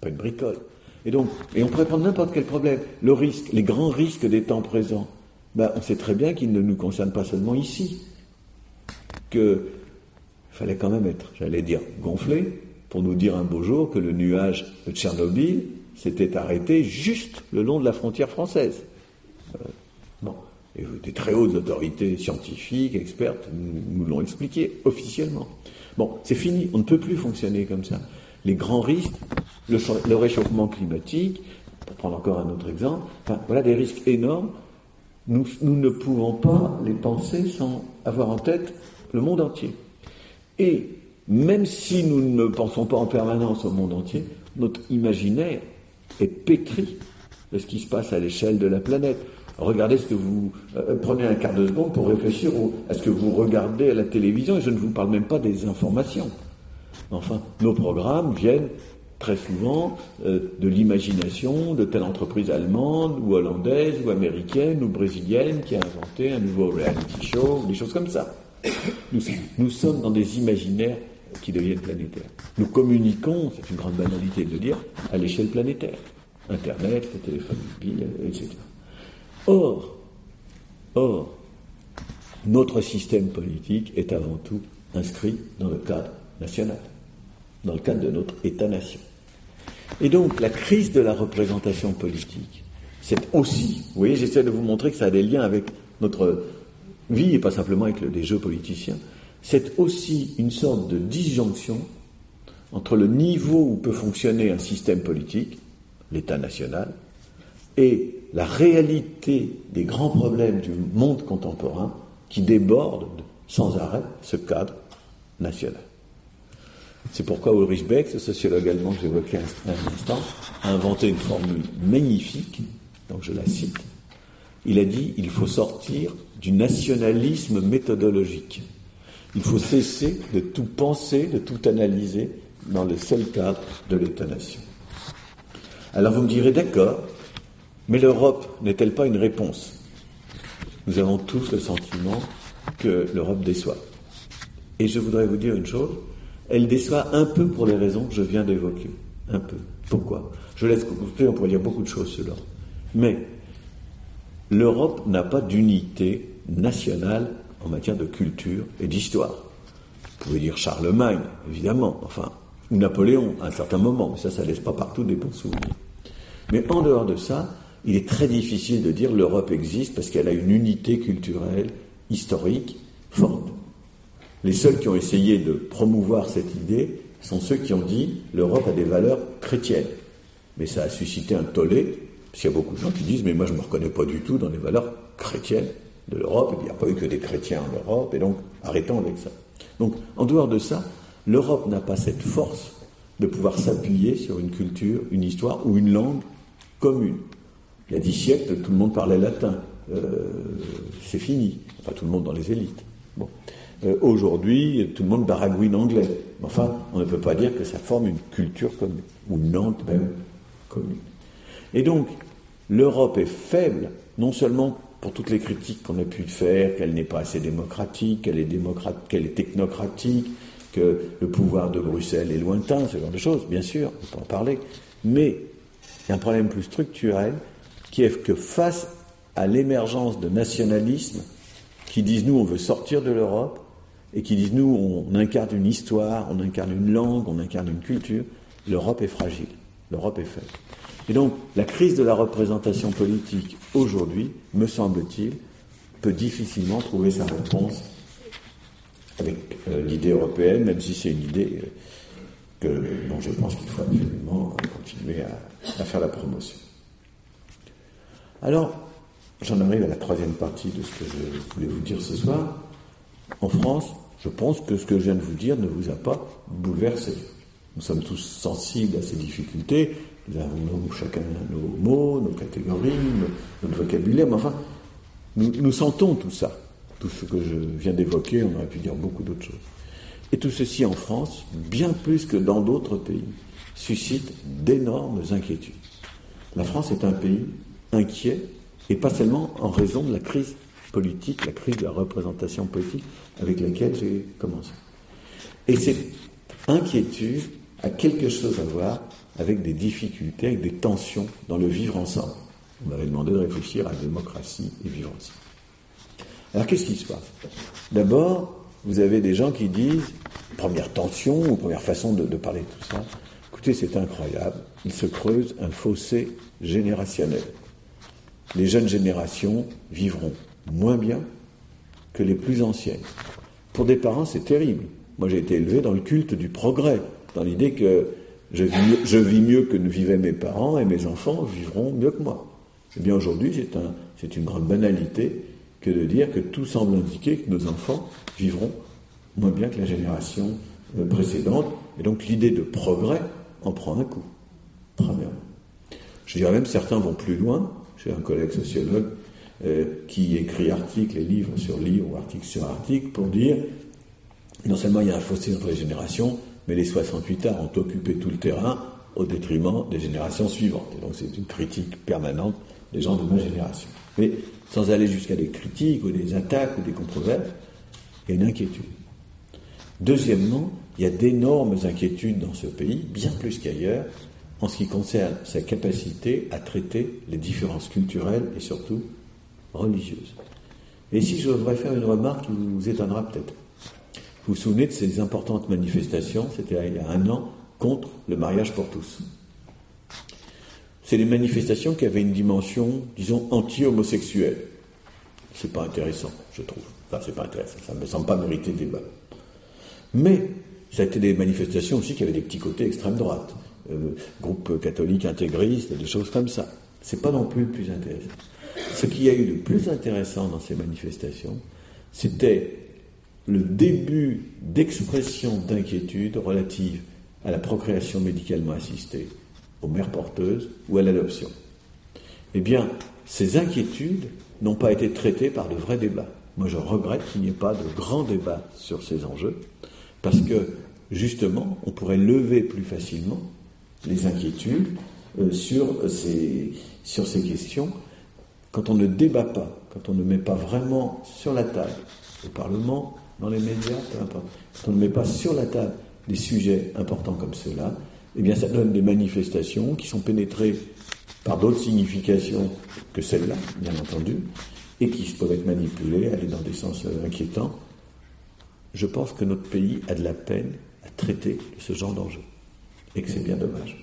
pas une bricole. Et donc, et on pourrait prendre n'importe quel problème. Le risque, les grands risques des temps présents, ben, on sait très bien qu'ils ne nous concernent pas seulement ici. Que fallait quand même être, j'allais dire, gonflé, pour nous dire un beau jour que le nuage de Tchernobyl s'était arrêté juste le long de la frontière française. Euh, des très hautes autorités scientifiques, expertes, nous, l'ont expliqué officiellement. Bon, c'est fini, on ne peut plus fonctionner comme ça. Les grands risques, le, réchauffement climatique, pour prendre encore un autre exemple, voilà des risques énormes. Nous, nous ne pouvons pas les penser sans avoir en tête le monde entier. Et même si nous ne pensons pas en permanence au monde entier, notre imaginaire est pétri de ce qui se passe à l'échelle de la planète. Regardez ce que vous... Euh, prenez un quart de seconde pour réfléchir à ce que vous regardez à la télévision, et je ne vous parle même pas des informations. Enfin, nos programmes viennent très souvent euh, de l'imagination de telle entreprise allemande ou hollandaise ou américaine ou brésilienne qui a inventé un nouveau reality show, des choses comme ça. nous sommes dans des imaginaires qui deviennent planétaires. Nous communiquons, c'est une grande banalité de le dire, à l'échelle planétaire. Internet, le téléphone mobile, etc. Or, or, notre système politique est avant tout inscrit dans le cadre national, dans le cadre de notre État-nation. Et donc la crise de la représentation politique, c'est aussi, vous voyez, j'essaie de vous montrer que ça a des liens avec notre vie et pas simplement avec les jeux politiciens, c'est aussi une sorte de disjonction entre le niveau où peut fonctionner un système politique, l'État national, et la réalité des grands problèmes du monde contemporain qui débordent sans arrêt ce cadre national. C'est pourquoi Ulrich Beck, ce sociologue allemand que j'évoquais un instant, a inventé une formule magnifique, donc je la cite. Il a dit il faut sortir du nationalisme méthodologique. Il faut cesser de tout penser, de tout analyser dans le seul cadre de l'État-nation. Alors vous me direz d'accord, mais l'Europe n'est-elle pas une réponse? Nous avons tous le sentiment que l'Europe déçoit. Et je voudrais vous dire une chose, elle déçoit un peu pour les raisons que je viens d'évoquer. Un peu. Pourquoi? Je laisse couper, on pourrait dire beaucoup de choses sur l'Europe. Mais l'Europe n'a pas d'unité nationale en matière de culture et d'histoire. Vous pouvez dire Charlemagne, évidemment, enfin, ou Napoléon à un certain moment, mais ça, ça laisse pas partout des bons souvenirs. Mais en dehors de ça, il est très difficile de dire l'Europe existe parce qu'elle a une unité culturelle, historique, forte. Les seuls qui ont essayé de promouvoir cette idée sont ceux qui ont dit l'Europe a des valeurs chrétiennes. Mais ça a suscité un tollé, parce qu'il y a beaucoup de gens qui disent mais moi je ne me reconnais pas du tout dans les valeurs chrétiennes de l'Europe, et il n'y a pas eu que des chrétiens en Europe, et donc arrêtons avec ça. Donc en dehors de ça, l'Europe n'a pas cette force de pouvoir s'appuyer sur une culture, une histoire ou une langue commune. Il y a dix siècles, tout le monde parlait latin. Euh, c'est fini. Enfin, tout le monde dans les élites. Bon. Euh, aujourd'hui, tout le monde baragouine anglais. Enfin, on ne peut pas dire que ça forme une culture commune, ou langue même commune. Et donc, l'Europe est faible, non seulement pour toutes les critiques qu'on a pu faire, qu'elle n'est pas assez démocratique, qu'elle est, démocrate, qu'elle est technocratique, que le pouvoir de Bruxelles est lointain, ce genre de choses, bien sûr, on peut en parler, mais il y a un problème plus structurel qui est que face à l'émergence de nationalismes qui disent nous on veut sortir de l'Europe et qui disent nous on incarne une histoire, on incarne une langue, on incarne une culture, l'Europe est fragile, l'Europe est faible. Et donc la crise de la représentation politique aujourd'hui, me semble-t-il, peut difficilement trouver sa réponse avec euh, l'idée européenne, même si c'est une idée euh, que, dont je pense qu'il faut absolument continuer à, faire la promotion. Alors, j'en arrive à la troisième partie de ce que je voulais vous dire ce soir. En France, je pense que ce que je viens de vous dire ne vous a pas bouleversé. Nous sommes tous sensibles à ces difficultés. Nous avons chacun nos mots, nos catégories, notre vocabulaire, mais enfin, nous, sentons tout ça. Tout ce que je viens d'évoquer, on aurait pu dire beaucoup d'autres choses. Et tout ceci en France, bien plus que dans d'autres pays, suscite d'énormes inquiétudes. La France est un pays inquiet, et pas seulement en raison de la crise politique, la crise de la représentation politique avec laquelle j'ai commencé. Et cette inquiétude a quelque chose à voir avec des difficultés, avec des tensions dans le vivre ensemble. On m'avait demandé de réfléchir à la démocratie et vivre ensemble. Alors qu'est-ce qui se passe? D'abord, vous avez des gens qui disent, première tension ou première façon de, parler de tout ça, écoutez, c'est incroyable, il se creuse un fossé générationnel. Les jeunes générations vivront moins bien que les plus anciennes. Pour des parents, c'est terrible. Moi, j'ai été élevé dans le culte du progrès, dans l'idée que je vis, mieux, que ne vivaient mes parents et mes enfants vivront mieux que moi. Eh bien, aujourd'hui, c'est un, une grande banalité que de dire que tout semble indiquer que nos enfants vivront moins bien que la génération euh, précédente. Et donc l'idée de progrès en prend un coup. Premièrement. Je dirais même certains vont plus loin. J'ai un collègue sociologue euh, qui écrit articles et livres sur livres ou articles sur articles pour dire non seulement il y a un fossé entre les générations, mais les 68 arts ont occupé tout le terrain au détriment des générations suivantes. Et donc c'est une critique permanente des gens de ma génération. Mais sans aller jusqu'à des critiques ou des attaques ou des controverses, il y a une inquiétude. Deuxièmement, il y a d'énormes inquiétudes dans ce pays, bien plus qu'ailleurs, en ce qui concerne sa capacité à traiter les différences culturelles et surtout religieuses. Et ici, je voudrais faire une remarque qui vous étonnera peut-être. Vous vous souvenez de ces importantes manifestations, c'était il y a un an, contre le mariage pour tous. C'est des manifestations qui avaient une dimension, disons, anti-homosexuelle. C'est pas intéressant, je trouve. Enfin, c'est pas intéressant, ça ne me semble pas mériter débat. Mais ça a été des manifestations aussi qui avaient des petits côtés extrême droite, groupes catholiques intégristes, des choses comme ça. C'est pas non plus le plus intéressant. Ce qui a eu le plus intéressant dans ces manifestations, c'était le début d'expression d'inquiétude relative à la procréation médicalement assistée, aux mères porteuses ou à l'adoption. Eh bien, ces inquiétudes n'ont pas été traitées par de vrais débats. Moi, je regrette qu'il n'y ait pas de grands débats sur ces enjeux, parce que, justement, on pourrait lever plus facilement les inquiétudes euh, sur, ces, sur ces questions quand on ne débat pas, quand on ne met pas vraiment sur la table, au Parlement, dans les médias, peu importe, quand on ne met pas sur la table des sujets importants comme ceux-là, eh bien ça donne des manifestations qui sont pénétrées par d'autres significations que celles-là, bien entendu, et qui peuvent être manipulées, aller dans des sens euh, inquiétants. Je pense que notre pays a de la peine à traiter de ce genre d'enjeu, et que c'est bien dommage.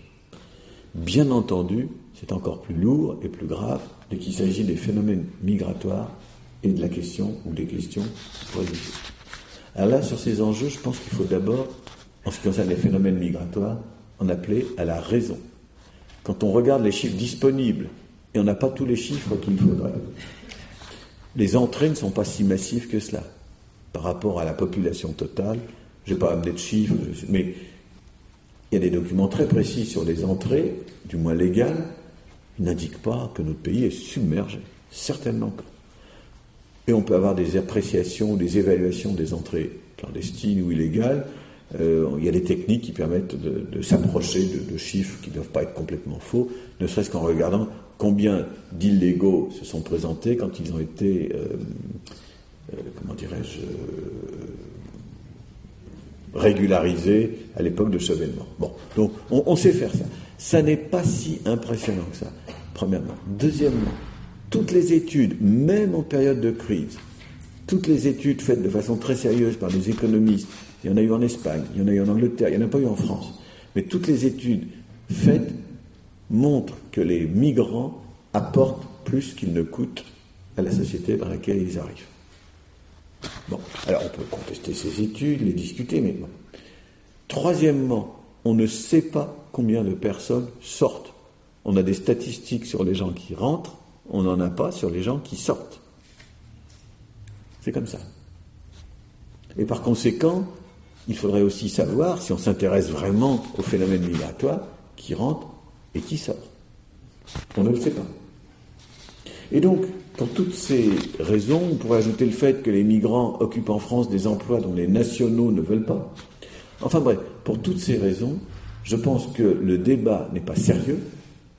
Bien entendu, c'est encore plus lourd et plus grave dès qu'il s'agit des phénomènes migratoires et de la question ou des questions religieuses. Alors là, sur ces enjeux, je pense qu'il faut d'abord, en ce qui concerne les phénomènes migratoires, en appeler à la raison. Quand on regarde les chiffres disponibles, et on n'a pas tous les chiffres qu'il faudrait, les entrées ne sont pas si massives que cela. Par rapport à la population totale, je ne vais pas amener de chiffres, mais il y a des documents très précis sur les entrées, du moins légales, ils n'indiquent pas que notre pays est submergé. Certainement pas. Et on peut avoir des appréciations, des évaluations des entrées clandestines ou illégales. Euh, il y a des techniques qui permettent de, s'approcher de, chiffres qui ne doivent pas être complètement faux, ne serait-ce qu'en regardant combien d'illégaux se sont présentés quand ils ont été, euh, euh, comment dirais-je, régularisés à l'époque de Chevènement. Bon, donc on, on sait faire ça. Ça n'est pas si impressionnant que ça, premièrement. Deuxièmement, toutes les études, même en période de crise, toutes les études faites de façon très sérieuse par des économistes, il y en a eu en Espagne, il y en a eu en Angleterre, il n'y en a pas eu en France, mais toutes les études faites montrent que les migrants apportent plus qu'ils ne coûtent à la société dans laquelle ils arrivent. Bon, alors on peut contester ces études, les discuter, mais bon. Troisièmement, on ne sait pas combien de personnes sortent. On a des statistiques sur les gens qui rentrent, on n'en a pas sur les gens qui sortent. C'est comme ça. Et par conséquent, il faudrait aussi savoir, si on s'intéresse vraiment au phénomène migratoire, qui rentre et qui sort. On ne le sait pas. Et donc, pour toutes ces raisons, on pourrait ajouter le fait que les migrants occupent en France des emplois dont les nationaux ne veulent pas. Enfin bref, pour toutes ces raisons, je pense que le débat n'est pas sérieux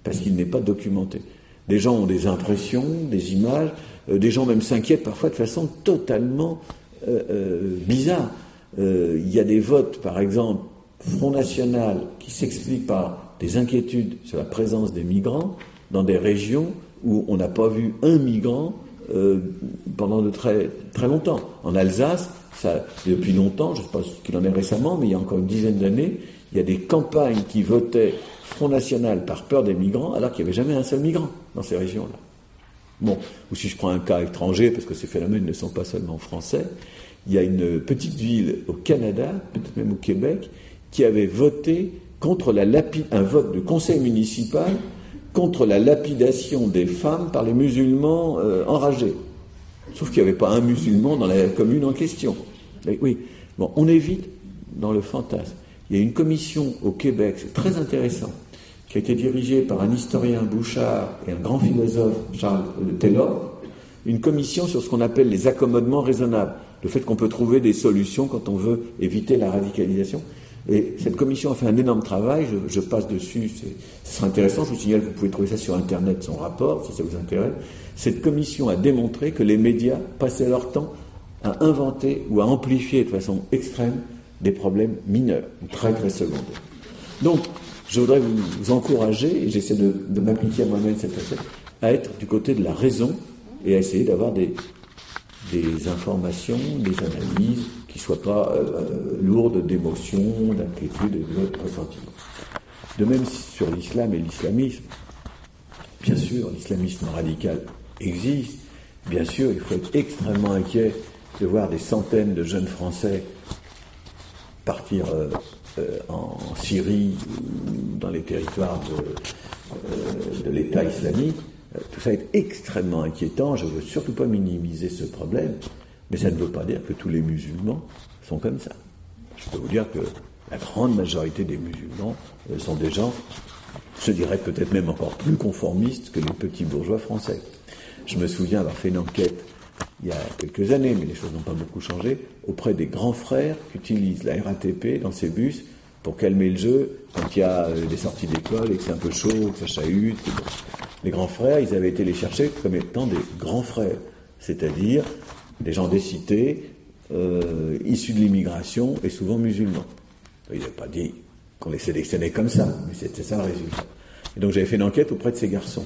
parce qu'il n'est pas documenté. Des gens ont des impressions, des images, euh, des gens même s'inquiètent parfois de façon totalement euh, euh, bizarre. Il y a des votes, par exemple, Front National, qui s'expliquent par des inquiétudes sur la présence des migrants dans des régions où on n'a pas vu un migrant pendant de très, longtemps. En Alsace, ça, depuis longtemps, je ne sais pas ce qu'il en est récemment, mais il y a encore une dizaine d'années, il y a des campagnes qui votaient Front National par peur des migrants, alors qu'il n'y avait jamais un seul migrant dans ces régions-là. Bon, ou si je prends un cas étranger, parce que ces phénomènes ne sont pas seulement français, il y a une petite ville au Canada, peut-être même au Québec, qui avait voté contre la un vote de conseil municipal contre la lapidation des femmes par les musulmans euh, enragés. Sauf qu'il n'y avait pas un musulman dans la commune en question. Oui, bon, on évite dans le fantasme. Il y a une commission au Québec, c'est très intéressant, qui a été dirigée par un historien Bouchard et un grand philosophe Charles Taylor, une commission sur ce qu'on appelle les accommodements raisonnables, le fait qu'on peut trouver des solutions quand on veut éviter la radicalisation. Et cette commission a fait un énorme travail, je, passe dessus, ce sera intéressant, je vous signale que vous pouvez trouver ça sur Internet, son rapport, si ça vous intéresse. Cette commission a démontré que les médias passaient leur temps à inventer ou à amplifier de façon extrême des problèmes mineurs, très très secondaires. Donc, je voudrais vous, encourager, et j'essaie de, m'appliquer à moi-même cette recette, à être du côté de la raison et à essayer d'avoir des informations, des analyses qui ne soit pas lourde d'émotions, d'inquiétude et de ressentiments. De même sur l'islam et l'islamisme, bien sûr, l'islamisme radical existe, bien sûr, il faut être extrêmement inquiet de voir des centaines de jeunes Français partir euh, euh, en Syrie ou dans les territoires de, euh, de l'État islamique. Tout ça est extrêmement inquiétant. Je ne veux surtout pas minimiser ce problème, mais ça ne veut pas dire que tous les musulmans sont comme ça. Je peux vous dire que la grande majorité des musulmans sont des gens, je dirais peut-être même encore plus conformistes que les petits bourgeois français. Je me souviens avoir fait une enquête il y a quelques années, mais les choses n'ont pas beaucoup changé, auprès des grands frères qui utilisent la RATP dans ces bus pour calmer le jeu quand il y a euh, des sorties d'école et que c'est un peu chaud, que ça chahute. Les grands frères, ils avaient été les chercher comme étant des grands frères, c'est-à-dire des gens des euh, issus de l'immigration et souvent musulmans. Il n'a pas dit qu'on les sélectionnait comme ça, mais c'était ça le résultat. Et donc j'avais fait une enquête auprès de ces garçons.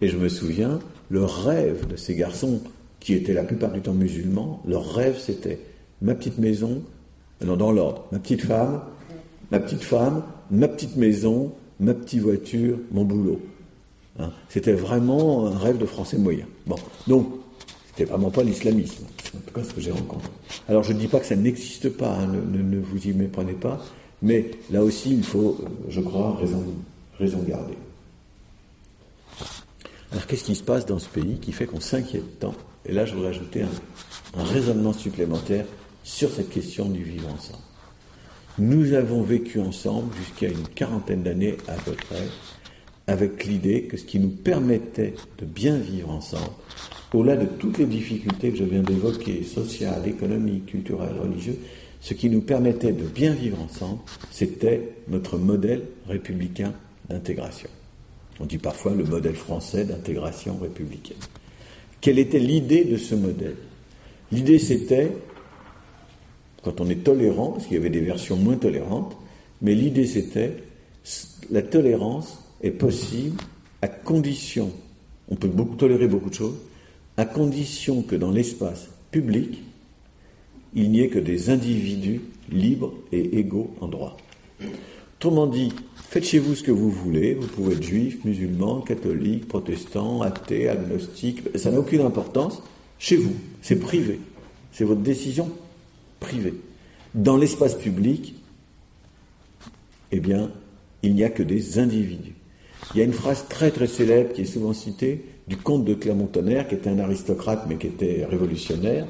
Et je me souviens, le rêve de ces garçons, qui étaient la plupart du temps musulmans, leur rêve c'était ma petite maison, non dans l'ordre, ma petite femme, ma petite femme, ma petite maison, ma petite voiture, mon boulot. Hein. c'était vraiment un rêve de français moyen. Bon, donc c'était vraiment pas l'islamisme, en tout cas ce que j'ai rencontré. Alors je ne dis pas que ça n'existe pas, hein, ne, vous y méprenez pas, mais là aussi il faut, euh, je crois, raison, raison garder. Alors qu'est-ce qui se passe dans ce pays qui fait qu'on s'inquiète tant? Et là, je voudrais ajouter un, raisonnement supplémentaire sur cette question du vivre ensemble. Nous avons vécu ensemble jusqu'à une quarantaine d'années à peu près, avec l'idée que ce qui nous permettait de bien vivre ensemble, au-delà de toutes les difficultés que je viens d'évoquer, sociales, économiques, culturelles, religieuses, ce qui nous permettait de bien vivre ensemble, c'était notre modèle républicain d'intégration. On dit parfois le modèle français d'intégration républicaine. Quelle était l'idée de ce modèle? L'idée c'était, quand on est tolérant, parce qu'il y avait des versions moins tolérantes, mais l'idée c'était, la tolérance est possible à condition, on peut tolérer beaucoup de choses, à condition que dans l'espace public, il n'y ait que des individus libres et égaux en droit. Autrement dit, Faites chez vous ce que vous voulez, vous pouvez être juif, musulman, catholique, protestant, athée, agnostique, ça n'a aucune importance. Chez vous, c'est privé. C'est votre décision privée. Dans l'espace public, eh bien, il n'y a que des individus. Il y a une phrase très très célèbre qui est souvent citée du comte de Clermont-Tonnerre, qui était un aristocrate mais qui était révolutionnaire.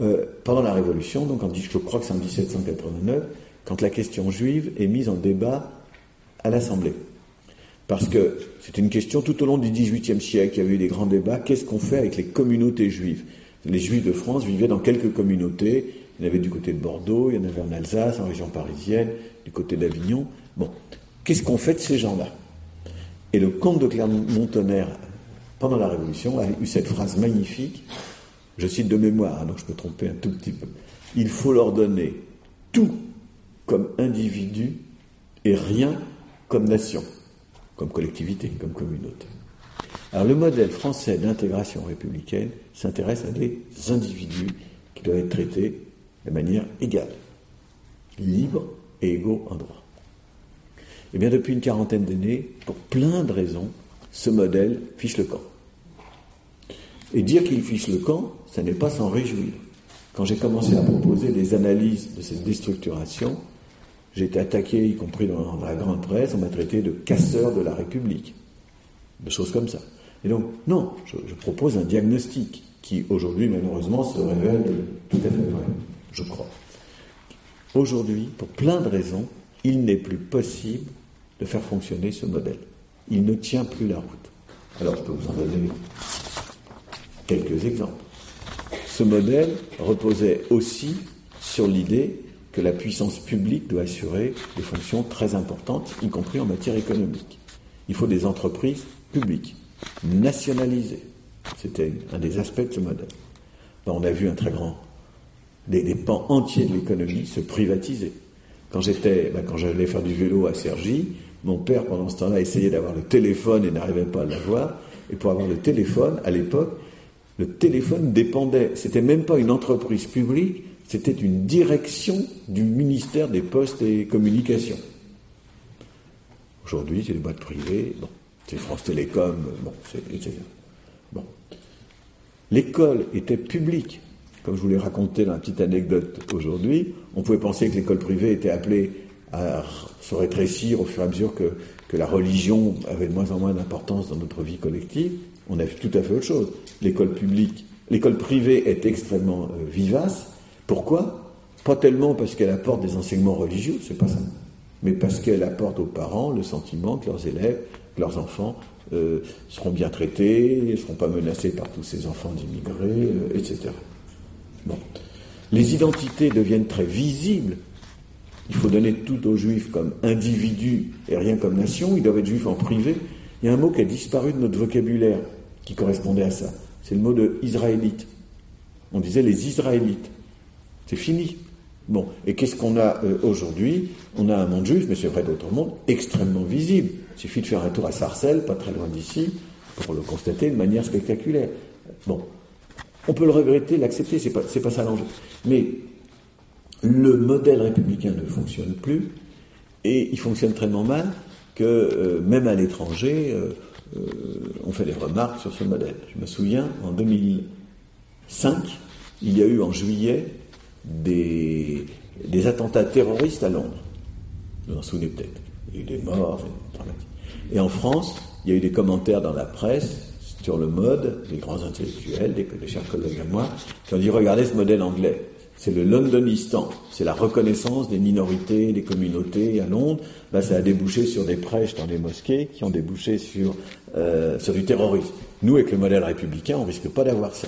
Euh, pendant la Révolution, donc en, je crois que c'est en 1789, quand la question juive est mise en débat à l'Assemblée. Parce que c'est une question tout au long du XVIIIe siècle, il y avait eu des grands débats, qu'est-ce qu'on fait avec les communautés juives? Les juifs de France vivaient dans quelques communautés, il y en avait du côté de Bordeaux, il y en avait en Alsace, en région parisienne, du côté d'Avignon. Bon, qu'est-ce qu'on fait de ces gens-là? Et le comte de Clermont-Tonnerre, pendant la Révolution, a eu cette phrase magnifique, je cite de mémoire, hein, donc je peux tromper un tout petit peu, il faut leur donner tout comme individu et rien comme nation, comme collectivité, comme communauté. Alors le modèle français d'intégration républicaine s'intéresse à des individus qui doivent être traités de manière égale, libres et égaux en droit. Eh bien depuis une quarantaine d'années, pour plein de raisons, ce modèle fiche le camp. Et dire qu'il fiche le camp, ça n'est pas s'en réjouir. Quand j'ai commencé à proposer des analyses de cette déstructuration, j'ai été attaqué, y compris dans la grande presse, on m'a traité de casseur de la République. Des choses comme ça. Et donc, non, je, propose un diagnostic qui, aujourd'hui, malheureusement, se révèle tout à fait vrai, je crois. Aujourd'hui, pour plein de raisons, il n'est plus possible de faire fonctionner ce modèle. Il ne tient plus la route. Alors, je peux vous en donner quelques exemples. Ce modèle reposait aussi sur l'idée que la puissance publique doit assurer des fonctions très importantes, y compris en matière économique. Il faut des entreprises publiques, nationalisées. C'était un des aspects de ce modèle. On a vu un très grand, des, pans entiers de l'économie se privatiser. Quand j'étais, ben, quand j'allais faire du vélo à Cergy, mon père, pendant ce temps-là, essayait d'avoir le téléphone et n'arrivait pas à l'avoir. Et pour avoir le téléphone, à l'époque, le téléphone dépendait, c'était même pas une entreprise publique, C'était une direction du ministère des Postes et Communications. Aujourd'hui, c'est des boîtes privées, c'est France Télécom, etc. L'école était publique. Comme je vous l'ai raconté dans la petite anecdote aujourd'hui, on pouvait penser que l'école privée était appelée à se rétrécir au fur et à mesure que, que la religion avait de moins en moins d'importance dans notre vie collective. On a vu tout à fait autre chose. L'école publique, l'école privée est extrêmement euh, vivace. Pourquoi? Pas tellement parce qu'elle apporte des enseignements religieux, c'est pas ça, mais parce qu'elle apporte aux parents le sentiment que leurs élèves, que leurs enfants euh, seront bien traités, ne seront pas menacés par tous ces enfants d'immigrés, euh, etc. Bon. Les identités deviennent très visibles. Il faut donner tout aux juifs comme individus et rien comme nation. Ils doivent être juifs en privé. Il y a un mot qui a disparu de notre vocabulaire qui correspondait à ça. C'est le mot de israélite. On disait les Israélites. C'est fini. Bon, et qu'est-ce qu'on a euh, aujourd'hui? On a un monde juif, mais c'est vrai d'autres mondes, extrêmement visible. Il suffit de faire un tour à Sarcelles, pas très loin d'ici, pour le constater de manière spectaculaire. Bon, on peut le regretter, l'accepter, c'est pas, pas ça l'enjeu. Mais le modèle républicain ne fonctionne plus, et il fonctionne tellement mal que euh, même à l'étranger, euh, on fait des remarques sur ce modèle. Je me souviens, en 2005, il y a eu en juillet des, attentats terroristes à Londres. Vous en souvenez peut-être. Il y a eu des morts, Et en France, il y a eu des commentaires dans la presse sur le mode, des grands intellectuels, des, chers collègues à moi, qui ont dit regardez ce modèle anglais. C'est le Londonistan, c'est la reconnaissance des minorités, des communautés à Londres. Ça a débouché sur des prêches dans les mosquées qui ont débouché sur, euh, sur du terrorisme. Nous, avec le modèle républicain, on risque pas d'avoir ça.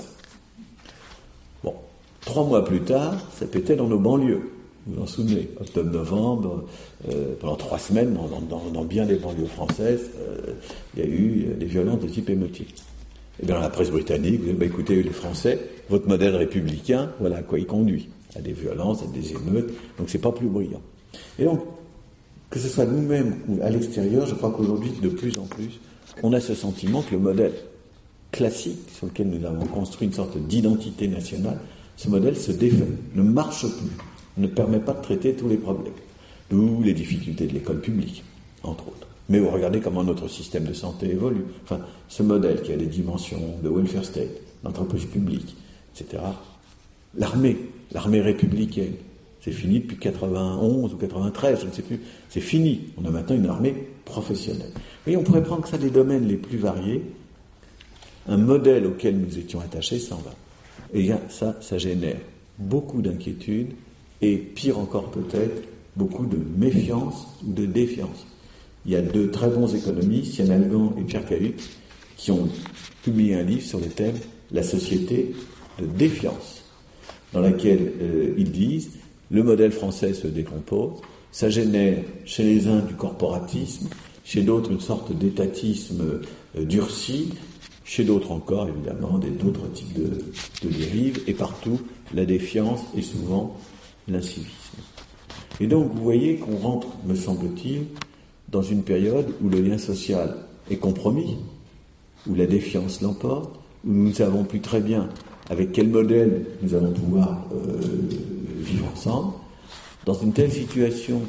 Trois mois plus tard, ça pétait dans nos banlieues. Vous vous en souvenez, octobre-novembre, euh, pendant trois semaines, dans, bien des banlieues françaises, euh, il y a eu des violences de type émotif. Et eh bien, dans la presse britannique, vous dites, bah, écoutez, les Français, votre modèle républicain, voilà à quoi il conduit. À des violences, à des émeutes, donc c'est pas plus brillant. Et donc, que ce soit nous-mêmes ou à l'extérieur, je crois qu'aujourd'hui, de plus en plus, on a ce sentiment que le modèle classique, sur lequel nous avons construit une sorte d'identité nationale, ce modèle se défait, ne marche plus, ne permet pas de traiter tous les problèmes. D'où les difficultés de l'école publique, entre autres. Mais regardez comment notre système de santé évolue. Enfin, ce modèle qui a des dimensions de welfare state, d'entreprise publique, L'armée, l'armée républicaine, c'est fini depuis 91 ou 93, je ne sais plus. C'est fini. On a maintenant une armée professionnelle. Et on pourrait prendre ça des domaines les plus variés. Un modèle auquel nous étions attachés s'en va. Et ça, ça génère beaucoup d'inquiétude et pire encore peut-être, beaucoup de méfiance ou de défiance. Il y a deux très bons économistes, Yann Algan et Pierre Cahut, qui ont publié un livre sur le thème La société de défiance, dans laquelle euh, ils disent le modèle français se décompose, ça génère chez les uns du corporatisme, chez d'autres une sorte d'étatisme euh, durci, chez d'autres encore, évidemment, d'autres types de, de dérives, et partout, la défiance et souvent l'incivisme. Et donc, vous voyez qu'on rentre, me semble-t-il, dans une période où le lien social est compromis, où la défiance l'emporte, où nous ne savons plus très bien avec quel modèle nous allons pouvoir euh, vivre ensemble. Dans une telle situation,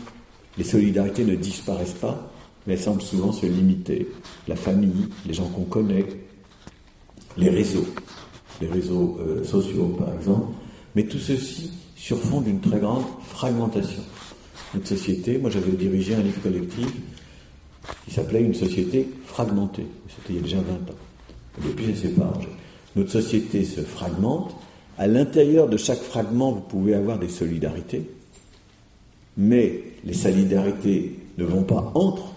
les solidarités ne disparaissent pas, mais elles semblent souvent se limiter. La famille, les gens qu'on connaît, les réseaux, les réseaux euh, sociaux par exemple, mais tout ceci sur fond d'une très grande fragmentation. Notre société, moi j'avais dirigé un livre collectif qui s'appelait Une société fragmentée, c'était il y a déjà 20 ans. depuis, je sais pas. Notre société se fragmente. À l'intérieur de chaque fragment, vous pouvez avoir des solidarités, mais les solidarités ne vont pas entre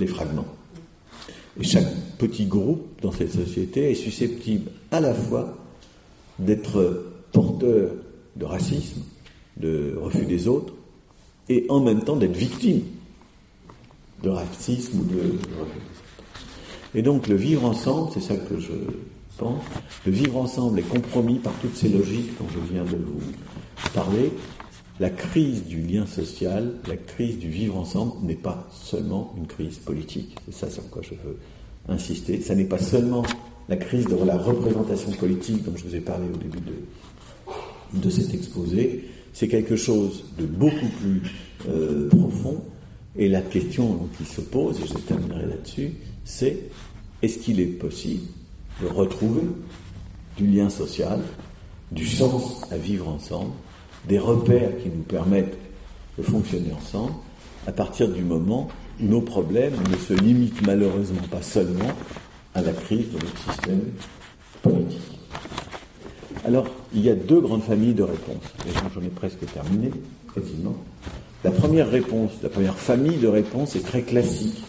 les fragments. Et chaque petit groupe dans cette société est susceptible à la fois d'être porteur de racisme, de refus des autres, et en même temps d'être victime de racisme ou de refus des autres. Et donc le vivre ensemble, c'est ça que je le vivre ensemble est compromis par toutes ces logiques dont je viens de vous parler. La crise du lien social, la crise du vivre ensemble n'est pas seulement une crise politique. C'est ça sur quoi je veux insister. Ça n'est pas seulement la crise de la représentation politique dont je vous ai parlé au début de, de cet exposé, c'est quelque chose de beaucoup plus euh, profond. Et la question qui se pose, et je terminerai là-dessus, c'est est-ce qu'il est possible de retrouver du lien social, du sens à vivre ensemble, des repères qui nous permettent de fonctionner ensemble, à partir du moment où nos problèmes ne se limitent malheureusement pas seulement à la crise de notre système politique. Alors, il y a deux grandes familles de réponses. J'en ai presque terminé, quasiment. La première réponse, la première famille de réponses est très classique.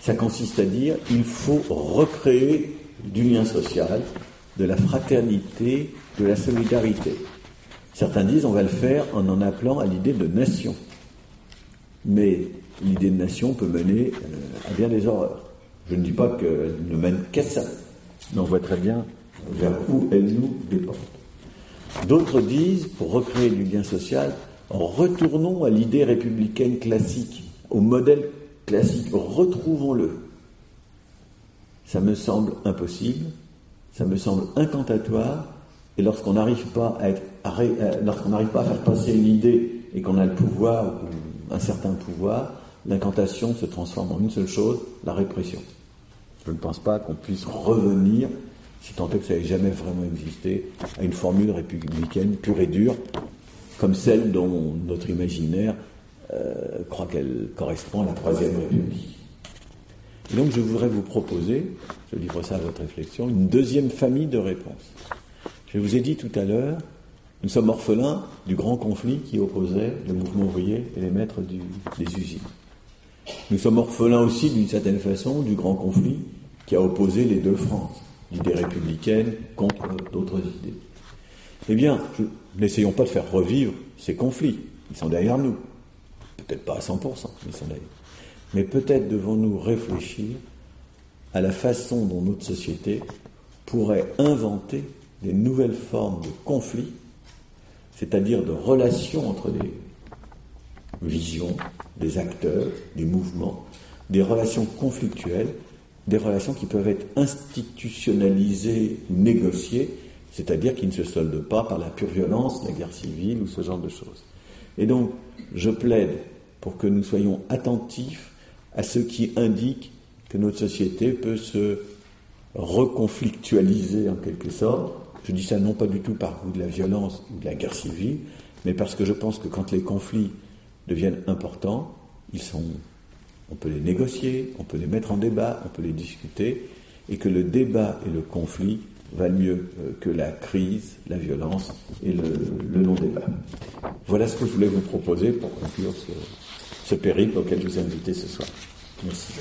Ça consiste à dire il faut recréer du lien social, de la fraternité, de la solidarité. Certains disent on va le faire en en appelant à l'idée de nation. Mais l'idée de nation peut mener euh, à bien des horreurs. Je ne dis pas qu'elle ne mène qu'à ça, mais on voit très bien vers où elle nous déporte. D'autres disent, pour recréer du lien social, retournons à l'idée républicaine classique, au modèle classique, retrouvons-le. Ça me semble impossible, ça me semble incantatoire, et lorsqu'on n'arrive pas à, euh, pas à faire passer une idée et qu'on a le pouvoir, ou un certain pouvoir, l'incantation se transforme en une seule chose, la répression. Je ne pense pas qu'on puisse revenir si tant est que ça n'ait jamais vraiment existé, à une formule républicaine pure et dure, comme celle dont notre imaginaire euh, croit qu'elle correspond à la Troisième République. Donc je voudrais vous proposer, je livre ça à votre réflexion, une deuxième famille de réponses. Je vous ai dit tout à l'heure, nous sommes orphelins du grand conflit qui opposait le mouvement ouvrier et les maîtres des usines. Nous sommes orphelins aussi, d'une certaine façon, du grand conflit qui a opposé les deux France l'idée républicaine contre d'autres idées. Eh bien, n'essayons pas de faire revivre ces conflits. Ils sont derrière nous. Peut-être pas à 100%, mais ils sont derrière. Mais peut-être devons-nous réfléchir à la façon dont notre société pourrait inventer des nouvelles formes de conflits, c'est-à-dire de relations entre des visions, des acteurs, des mouvements, des relations conflictuelles des relations qui peuvent être institutionnalisées ou négociées, c'est-à-dire qui ne se soldent pas par la pure violence, la guerre civile ou ce genre de choses. Et donc, je plaide pour que nous soyons attentifs à ce qui indique que notre société peut se reconflictualiser en quelque sorte. Je dis ça non pas du tout par goût de la violence ou de la guerre civile, mais parce que je pense que quand les conflits deviennent importants, ils sont on peut les négocier, on peut les mettre en débat, on peut les discuter, et que le débat et le conflit valent mieux euh, que la crise, la violence et le, non-débat. Voilà ce que je voulais vous proposer pour conclure ce, ce périple auquel je vous ai invité ce soir. Merci.